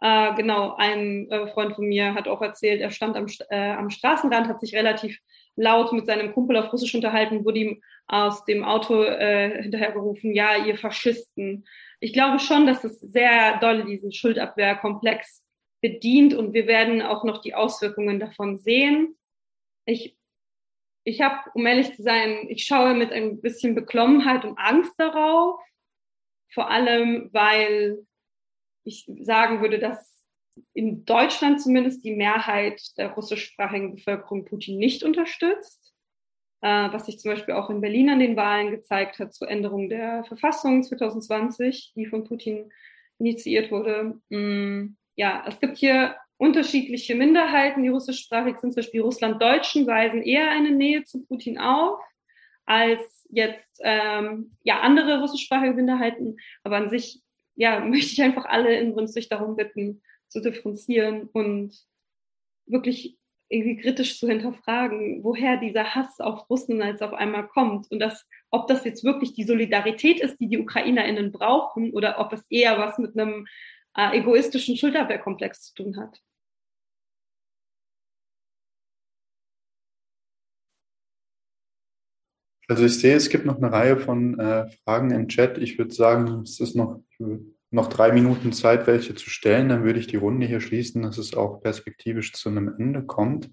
[SPEAKER 2] Äh, genau, ein äh, Freund von mir hat auch erzählt, er stand am, äh, am Straßenrand, hat sich relativ laut mit seinem Kumpel auf Russisch unterhalten, wurde ihm aus dem Auto äh, hinterhergerufen, ja, ihr Faschisten. Ich glaube schon, dass es sehr doll diesen Schuldabwehrkomplex bedient und wir werden auch noch die Auswirkungen davon sehen. Ich ich habe, um ehrlich zu sein, ich schaue mit ein bisschen Beklommenheit und Angst darauf. Vor allem, weil ich sagen würde, dass in Deutschland zumindest die Mehrheit der russischsprachigen Bevölkerung Putin nicht unterstützt. Äh, was sich zum Beispiel auch in Berlin an den Wahlen gezeigt hat zur Änderung der Verfassung 2020, die von Putin initiiert wurde. Mm, ja, es gibt hier unterschiedliche Minderheiten, die russischsprachig sind, zum Beispiel Russlanddeutschen, weisen eher eine Nähe zu Putin auf als jetzt ähm, ja andere russischsprachige Minderheiten. Aber an sich ja *laughs* möchte ich einfach alle inbrünstig darum bitten, zu differenzieren und wirklich irgendwie kritisch zu hinterfragen, woher dieser Hass auf Russen als auf einmal kommt und das, ob das jetzt wirklich die Solidarität ist, die die UkrainerInnen brauchen oder ob es eher was mit einem äh, egoistischen Schulterwehrkomplex zu tun hat.
[SPEAKER 1] Also ich sehe, es gibt noch eine Reihe von äh, Fragen im Chat. Ich würde sagen, es ist noch, noch drei Minuten Zeit, welche zu stellen. Dann würde ich die Runde hier schließen, dass es auch perspektivisch zu einem Ende kommt.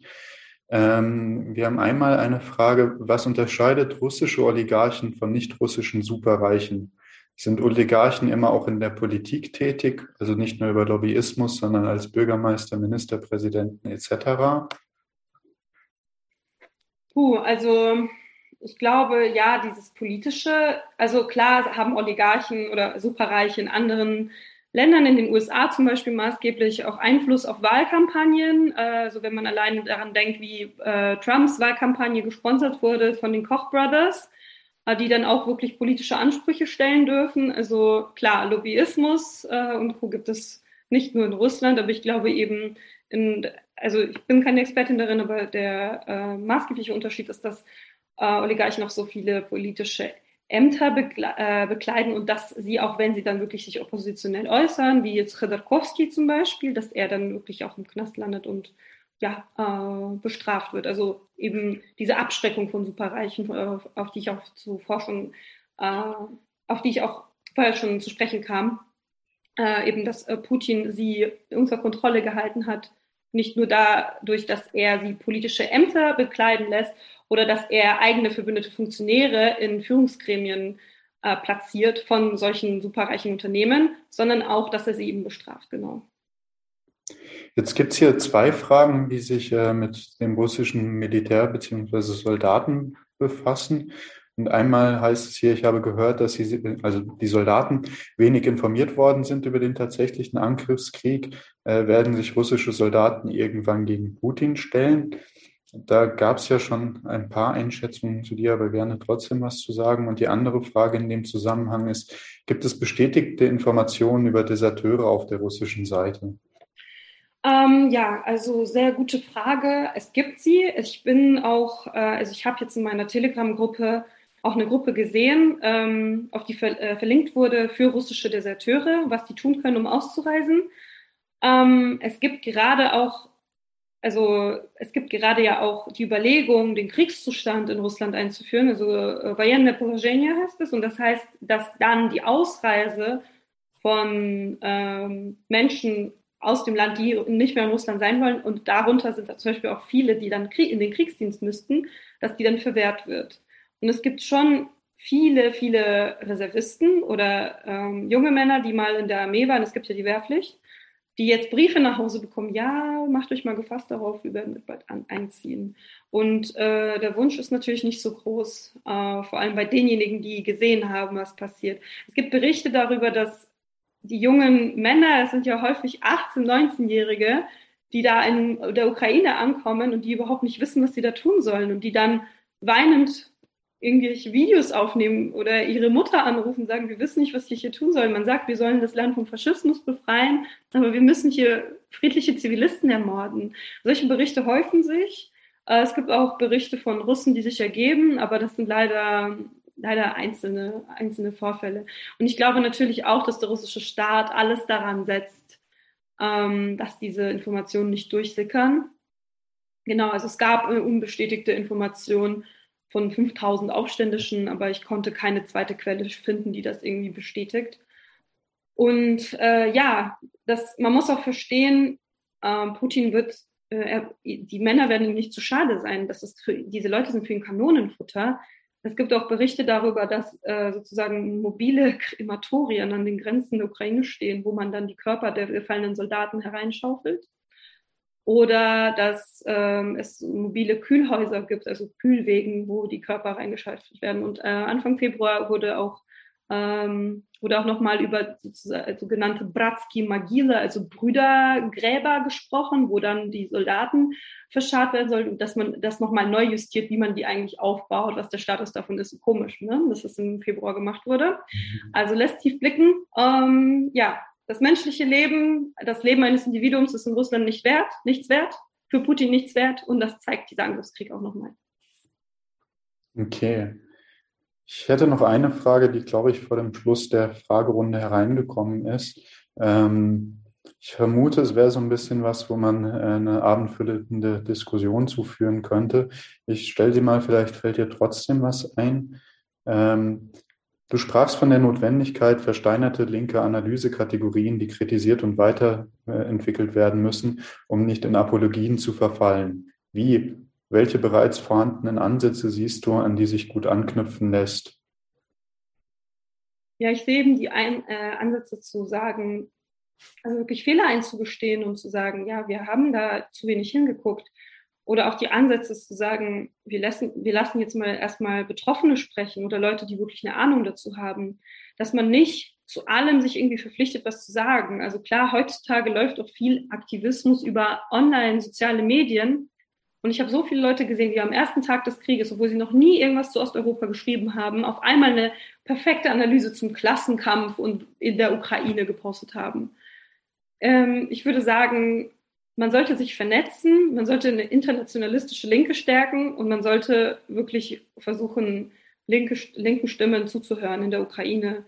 [SPEAKER 1] Ähm, wir haben einmal eine Frage, was unterscheidet russische Oligarchen von nicht-russischen Superreichen? Sind Oligarchen immer auch in der Politik tätig, also nicht nur über Lobbyismus, sondern als Bürgermeister, Ministerpräsidenten etc.?
[SPEAKER 2] Puh, also ich glaube, ja, dieses politische, also klar haben Oligarchen oder Superreiche in anderen Ländern, in den USA zum Beispiel maßgeblich auch Einfluss auf Wahlkampagnen. Also wenn man alleine daran denkt, wie äh, Trumps Wahlkampagne gesponsert wurde von den Koch Brothers, äh, die dann auch wirklich politische Ansprüche stellen dürfen. Also klar, Lobbyismus äh, und Co. gibt es nicht nur in Russland, aber ich glaube eben, in, also ich bin keine Expertin darin, aber der äh, maßgebliche Unterschied ist, dass äh, Oligarchen noch so viele politische Ämter bekle äh, bekleiden und dass sie, auch wenn sie dann wirklich sich oppositionell äußern, wie jetzt Khodorkovsky zum Beispiel, dass er dann wirklich auch im Knast landet und ja, äh, bestraft wird. Also eben diese Abschreckung von Superreichen, äh, auf die ich auch zuvor schon, äh, auf die ich auch vorher schon zu sprechen kam, äh, eben, dass äh, Putin sie unter Kontrolle gehalten hat, nicht nur dadurch, dass er sie politische Ämter bekleiden lässt oder dass er eigene verbündete Funktionäre in Führungsgremien äh, platziert von solchen superreichen Unternehmen, sondern auch, dass er sie eben bestraft, genau.
[SPEAKER 1] Jetzt gibt es hier zwei Fragen, die sich äh, mit dem russischen Militär bzw. Soldaten befassen. Und einmal heißt es hier, ich habe gehört, dass sie, also die Soldaten wenig informiert worden sind über den tatsächlichen Angriffskrieg. Äh, werden sich russische Soldaten irgendwann gegen Putin stellen? Da gab es ja schon ein paar Einschätzungen zu dir, aber gerne trotzdem was zu sagen. Und die andere Frage in dem Zusammenhang ist, gibt es bestätigte Informationen über Deserteure auf der russischen Seite?
[SPEAKER 2] Ähm, ja, also sehr gute Frage. Es gibt sie. Ich bin auch, äh, also ich habe jetzt in meiner Telegram-Gruppe auch eine Gruppe gesehen, ähm, auf die ver äh, verlinkt wurde für russische Deserteure, was die tun können, um auszureisen. Ähm, es gibt gerade auch also es gibt gerade ja auch die Überlegung, den Kriegszustand in Russland einzuführen, also äh, Военное положение heißt es, und das heißt, dass dann die Ausreise von ähm, Menschen aus dem Land, die nicht mehr in Russland sein wollen, und darunter sind da zum Beispiel auch viele, die dann in den Kriegsdienst müssten, dass die dann verwehrt wird. Und es gibt schon viele, viele Reservisten oder ähm, junge Männer, die mal in der Armee waren. Es gibt ja die Wehrpflicht die jetzt Briefe nach Hause bekommen, ja, macht euch mal gefasst darauf, wir werden bald an, einziehen. Und äh, der Wunsch ist natürlich nicht so groß, äh, vor allem bei denjenigen, die gesehen haben, was passiert. Es gibt Berichte darüber, dass die jungen Männer, es sind ja häufig 18-, 19-Jährige, die da in der Ukraine ankommen und die überhaupt nicht wissen, was sie da tun sollen und die dann weinend irgendwelche Videos aufnehmen oder ihre Mutter anrufen sagen, wir wissen nicht, was wir hier tun sollen. Man sagt, wir sollen das Land vom Faschismus befreien, aber wir müssen hier friedliche Zivilisten ermorden. Solche Berichte häufen sich. Äh, es gibt auch Berichte von Russen, die sich ergeben, aber das sind leider, leider einzelne, einzelne Vorfälle. Und ich glaube natürlich auch, dass der russische Staat alles daran setzt, ähm, dass diese Informationen nicht durchsickern. Genau, also es gab unbestätigte Informationen von 5000 Aufständischen, aber ich konnte keine zweite Quelle finden, die das irgendwie bestätigt. Und äh, ja, das, man muss auch verstehen, äh, Putin wird, äh, er, die Männer werden ihm nicht zu schade sein. Das ist für, diese Leute sind für ihn Kanonenfutter. Es gibt auch Berichte darüber, dass äh, sozusagen mobile Krematorien an den Grenzen der Ukraine stehen, wo man dann die Körper der gefallenen Soldaten hereinschaufelt oder dass ähm, es mobile Kühlhäuser gibt, also Kühlwegen, wo die Körper reingeschaltet werden. Und äh, Anfang Februar wurde auch ähm, wurde auch nochmal über sogenannte Bratski Magile, also Brüdergräber gesprochen, wo dann die Soldaten verscharrt werden sollen und dass man das nochmal neu justiert, wie man die eigentlich aufbaut, was der Status davon ist. Komisch, ne? dass das im Februar gemacht wurde. Mhm. Also lässt tief blicken. Ähm, ja, das menschliche Leben, das Leben eines Individuums ist in Russland nicht wert, nichts wert, für Putin nichts wert und das zeigt dieser Angriffskrieg auch nochmal.
[SPEAKER 1] Okay. Ich hätte noch eine Frage, die, glaube ich, vor dem Schluss der Fragerunde hereingekommen ist. Ähm, ich vermute, es wäre so ein bisschen was, wo man äh, eine abendfüllende Diskussion zuführen könnte. Ich stelle sie mal, vielleicht fällt dir trotzdem was ein. Ähm, Du sprachst von der Notwendigkeit, versteinerte linke Analysekategorien, die kritisiert und weiterentwickelt werden müssen, um nicht in Apologien zu verfallen. Wie? Welche bereits vorhandenen Ansätze siehst du, an die sich gut anknüpfen lässt?
[SPEAKER 2] Ja, ich sehe eben die Ein äh, Ansätze zu sagen, also wirklich Fehler einzugestehen und zu sagen, ja, wir haben da zu wenig hingeguckt. Oder auch die Ansätze zu sagen, wir lassen, wir lassen jetzt mal erstmal Betroffene sprechen oder Leute, die wirklich eine Ahnung dazu haben, dass man nicht zu allem sich irgendwie verpflichtet, was zu sagen. Also klar, heutzutage läuft auch viel Aktivismus über online, soziale Medien. Und ich habe so viele Leute gesehen, die am ersten Tag des Krieges, obwohl sie noch nie irgendwas zu Osteuropa geschrieben haben, auf einmal eine perfekte Analyse zum Klassenkampf und in der Ukraine gepostet haben. Ähm, ich würde sagen, man sollte sich vernetzen, man sollte eine internationalistische Linke stärken und man sollte wirklich versuchen, linke, linken Stimmen zuzuhören in der Ukraine,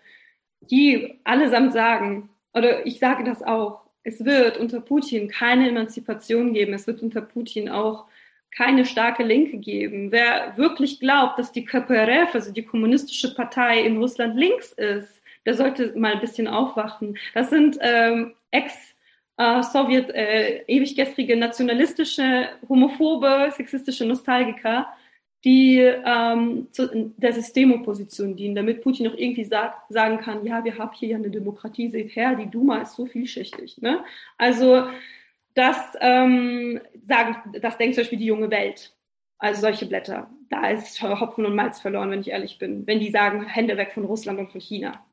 [SPEAKER 2] die allesamt sagen, oder ich sage das auch, es wird unter Putin keine Emanzipation geben, es wird unter Putin auch keine starke Linke geben. Wer wirklich glaubt, dass die KPRF, also die kommunistische Partei in Russland links ist, der sollte mal ein bisschen aufwachen. Das sind ähm, Ex- äh, Sowjet, äh, ewig gestrige nationalistische, homophobe, sexistische Nostalgiker, die ähm, zu der Systemopposition dienen, damit Putin noch irgendwie sagt, sagen kann, ja, wir haben hier ja eine Demokratie, seht her, die Duma ist so vielschichtig. Ne? Also das ähm, sagen, das denkt zum Beispiel die junge Welt. Also solche Blätter. Da ist Hopfen und Malz verloren, wenn ich ehrlich bin. Wenn die sagen, Hände weg von Russland und von China.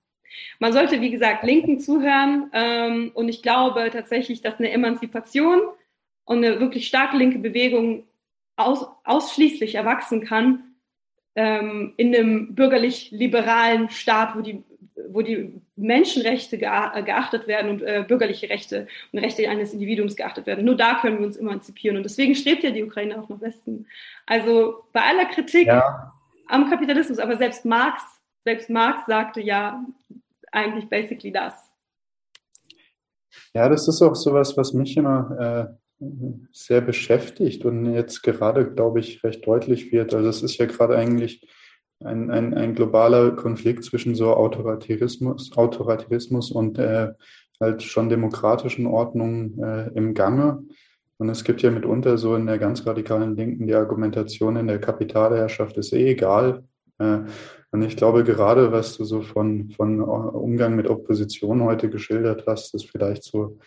[SPEAKER 2] Man sollte, wie gesagt, Linken zuhören ähm, und ich glaube tatsächlich, dass eine Emanzipation und eine wirklich starke linke Bewegung aus, ausschließlich erwachsen kann ähm, in einem bürgerlich-liberalen Staat, wo die, wo die Menschenrechte geachtet werden und äh, bürgerliche Rechte und Rechte eines Individuums geachtet werden. Nur da können wir uns emanzipieren und deswegen strebt ja die Ukraine auch nach Westen. Also bei aller Kritik ja. am Kapitalismus, aber selbst Marx, selbst Marx sagte ja, eigentlich basically das.
[SPEAKER 1] Ja, das ist auch sowas, was mich immer äh, sehr beschäftigt und jetzt gerade, glaube ich, recht deutlich wird. Also es ist ja gerade eigentlich ein, ein, ein globaler Konflikt zwischen so Autoritarismus, Autoritarismus und äh, halt schon demokratischen Ordnungen äh, im Gange. Und es gibt ja mitunter so in der ganz radikalen Linken die Argumentation, in der Kapitalherrschaft ist eh egal. Äh, und ich glaube, gerade was du so von, von Umgang mit Opposition heute geschildert hast, ist vielleicht so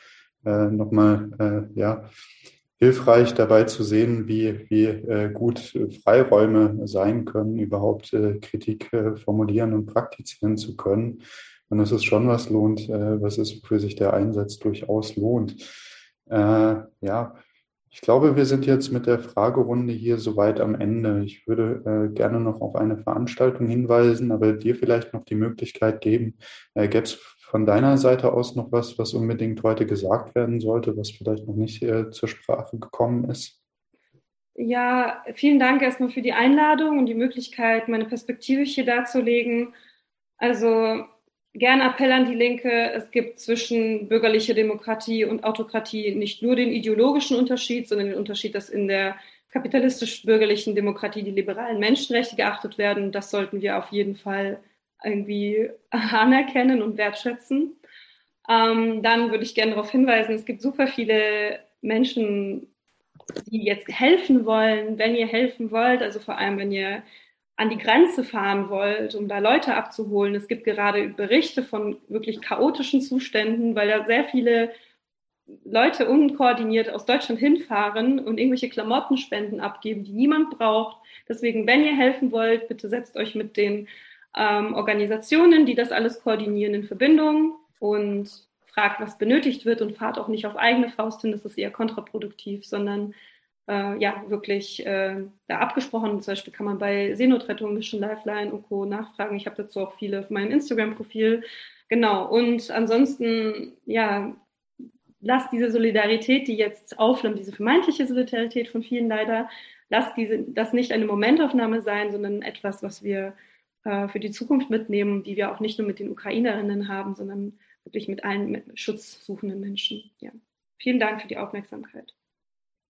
[SPEAKER 1] äh, nochmal äh, ja, hilfreich dabei zu sehen, wie, wie äh, gut Freiräume sein können, überhaupt äh, Kritik äh, formulieren und praktizieren zu können. Und dass es schon was lohnt, äh, was es für sich der Einsatz durchaus lohnt. Äh, ja, ich glaube, wir sind jetzt mit der Fragerunde hier soweit am Ende. Ich würde äh, gerne noch auf eine Veranstaltung hinweisen, aber dir vielleicht noch die Möglichkeit geben. Äh, Gäbe es von deiner Seite aus noch was, was unbedingt heute gesagt werden sollte, was vielleicht noch nicht äh, zur Sprache gekommen ist?
[SPEAKER 2] Ja, vielen Dank erstmal für die Einladung und die Möglichkeit, meine Perspektive hier darzulegen. Also Gern Appell an die Linke. Es gibt zwischen bürgerlicher Demokratie und Autokratie nicht nur den ideologischen Unterschied, sondern den Unterschied, dass in der kapitalistisch-bürgerlichen Demokratie die liberalen Menschenrechte geachtet werden. Das sollten wir auf jeden Fall irgendwie *laughs* anerkennen und wertschätzen. Ähm, dann würde ich gerne darauf hinweisen, es gibt super viele Menschen, die jetzt helfen wollen, wenn ihr helfen wollt, also vor allem, wenn ihr an die Grenze fahren wollt, um da Leute abzuholen. Es gibt gerade Berichte von wirklich chaotischen Zuständen, weil da sehr viele Leute unkoordiniert aus Deutschland hinfahren und irgendwelche Klamottenspenden abgeben, die niemand braucht. Deswegen, wenn ihr helfen wollt, bitte setzt euch mit den ähm, Organisationen, die das alles koordinieren, in Verbindung und fragt, was benötigt wird und fahrt auch nicht auf eigene Faust hin, das ist eher kontraproduktiv, sondern äh, ja, wirklich äh, da abgesprochen. Zum Beispiel kann man bei Seenotrettung, Mission Lifeline und Co. nachfragen. Ich habe dazu auch viele auf meinem Instagram-Profil. Genau. Und ansonsten, ja, lasst diese Solidarität, die jetzt aufnimmt, diese vermeintliche Solidarität von vielen leider, lasst diese, das nicht eine Momentaufnahme sein, sondern etwas, was wir äh, für die Zukunft mitnehmen, die wir auch nicht nur mit den Ukrainerinnen haben, sondern wirklich mit allen schutzsuchenden Menschen. Ja. Vielen Dank für die Aufmerksamkeit.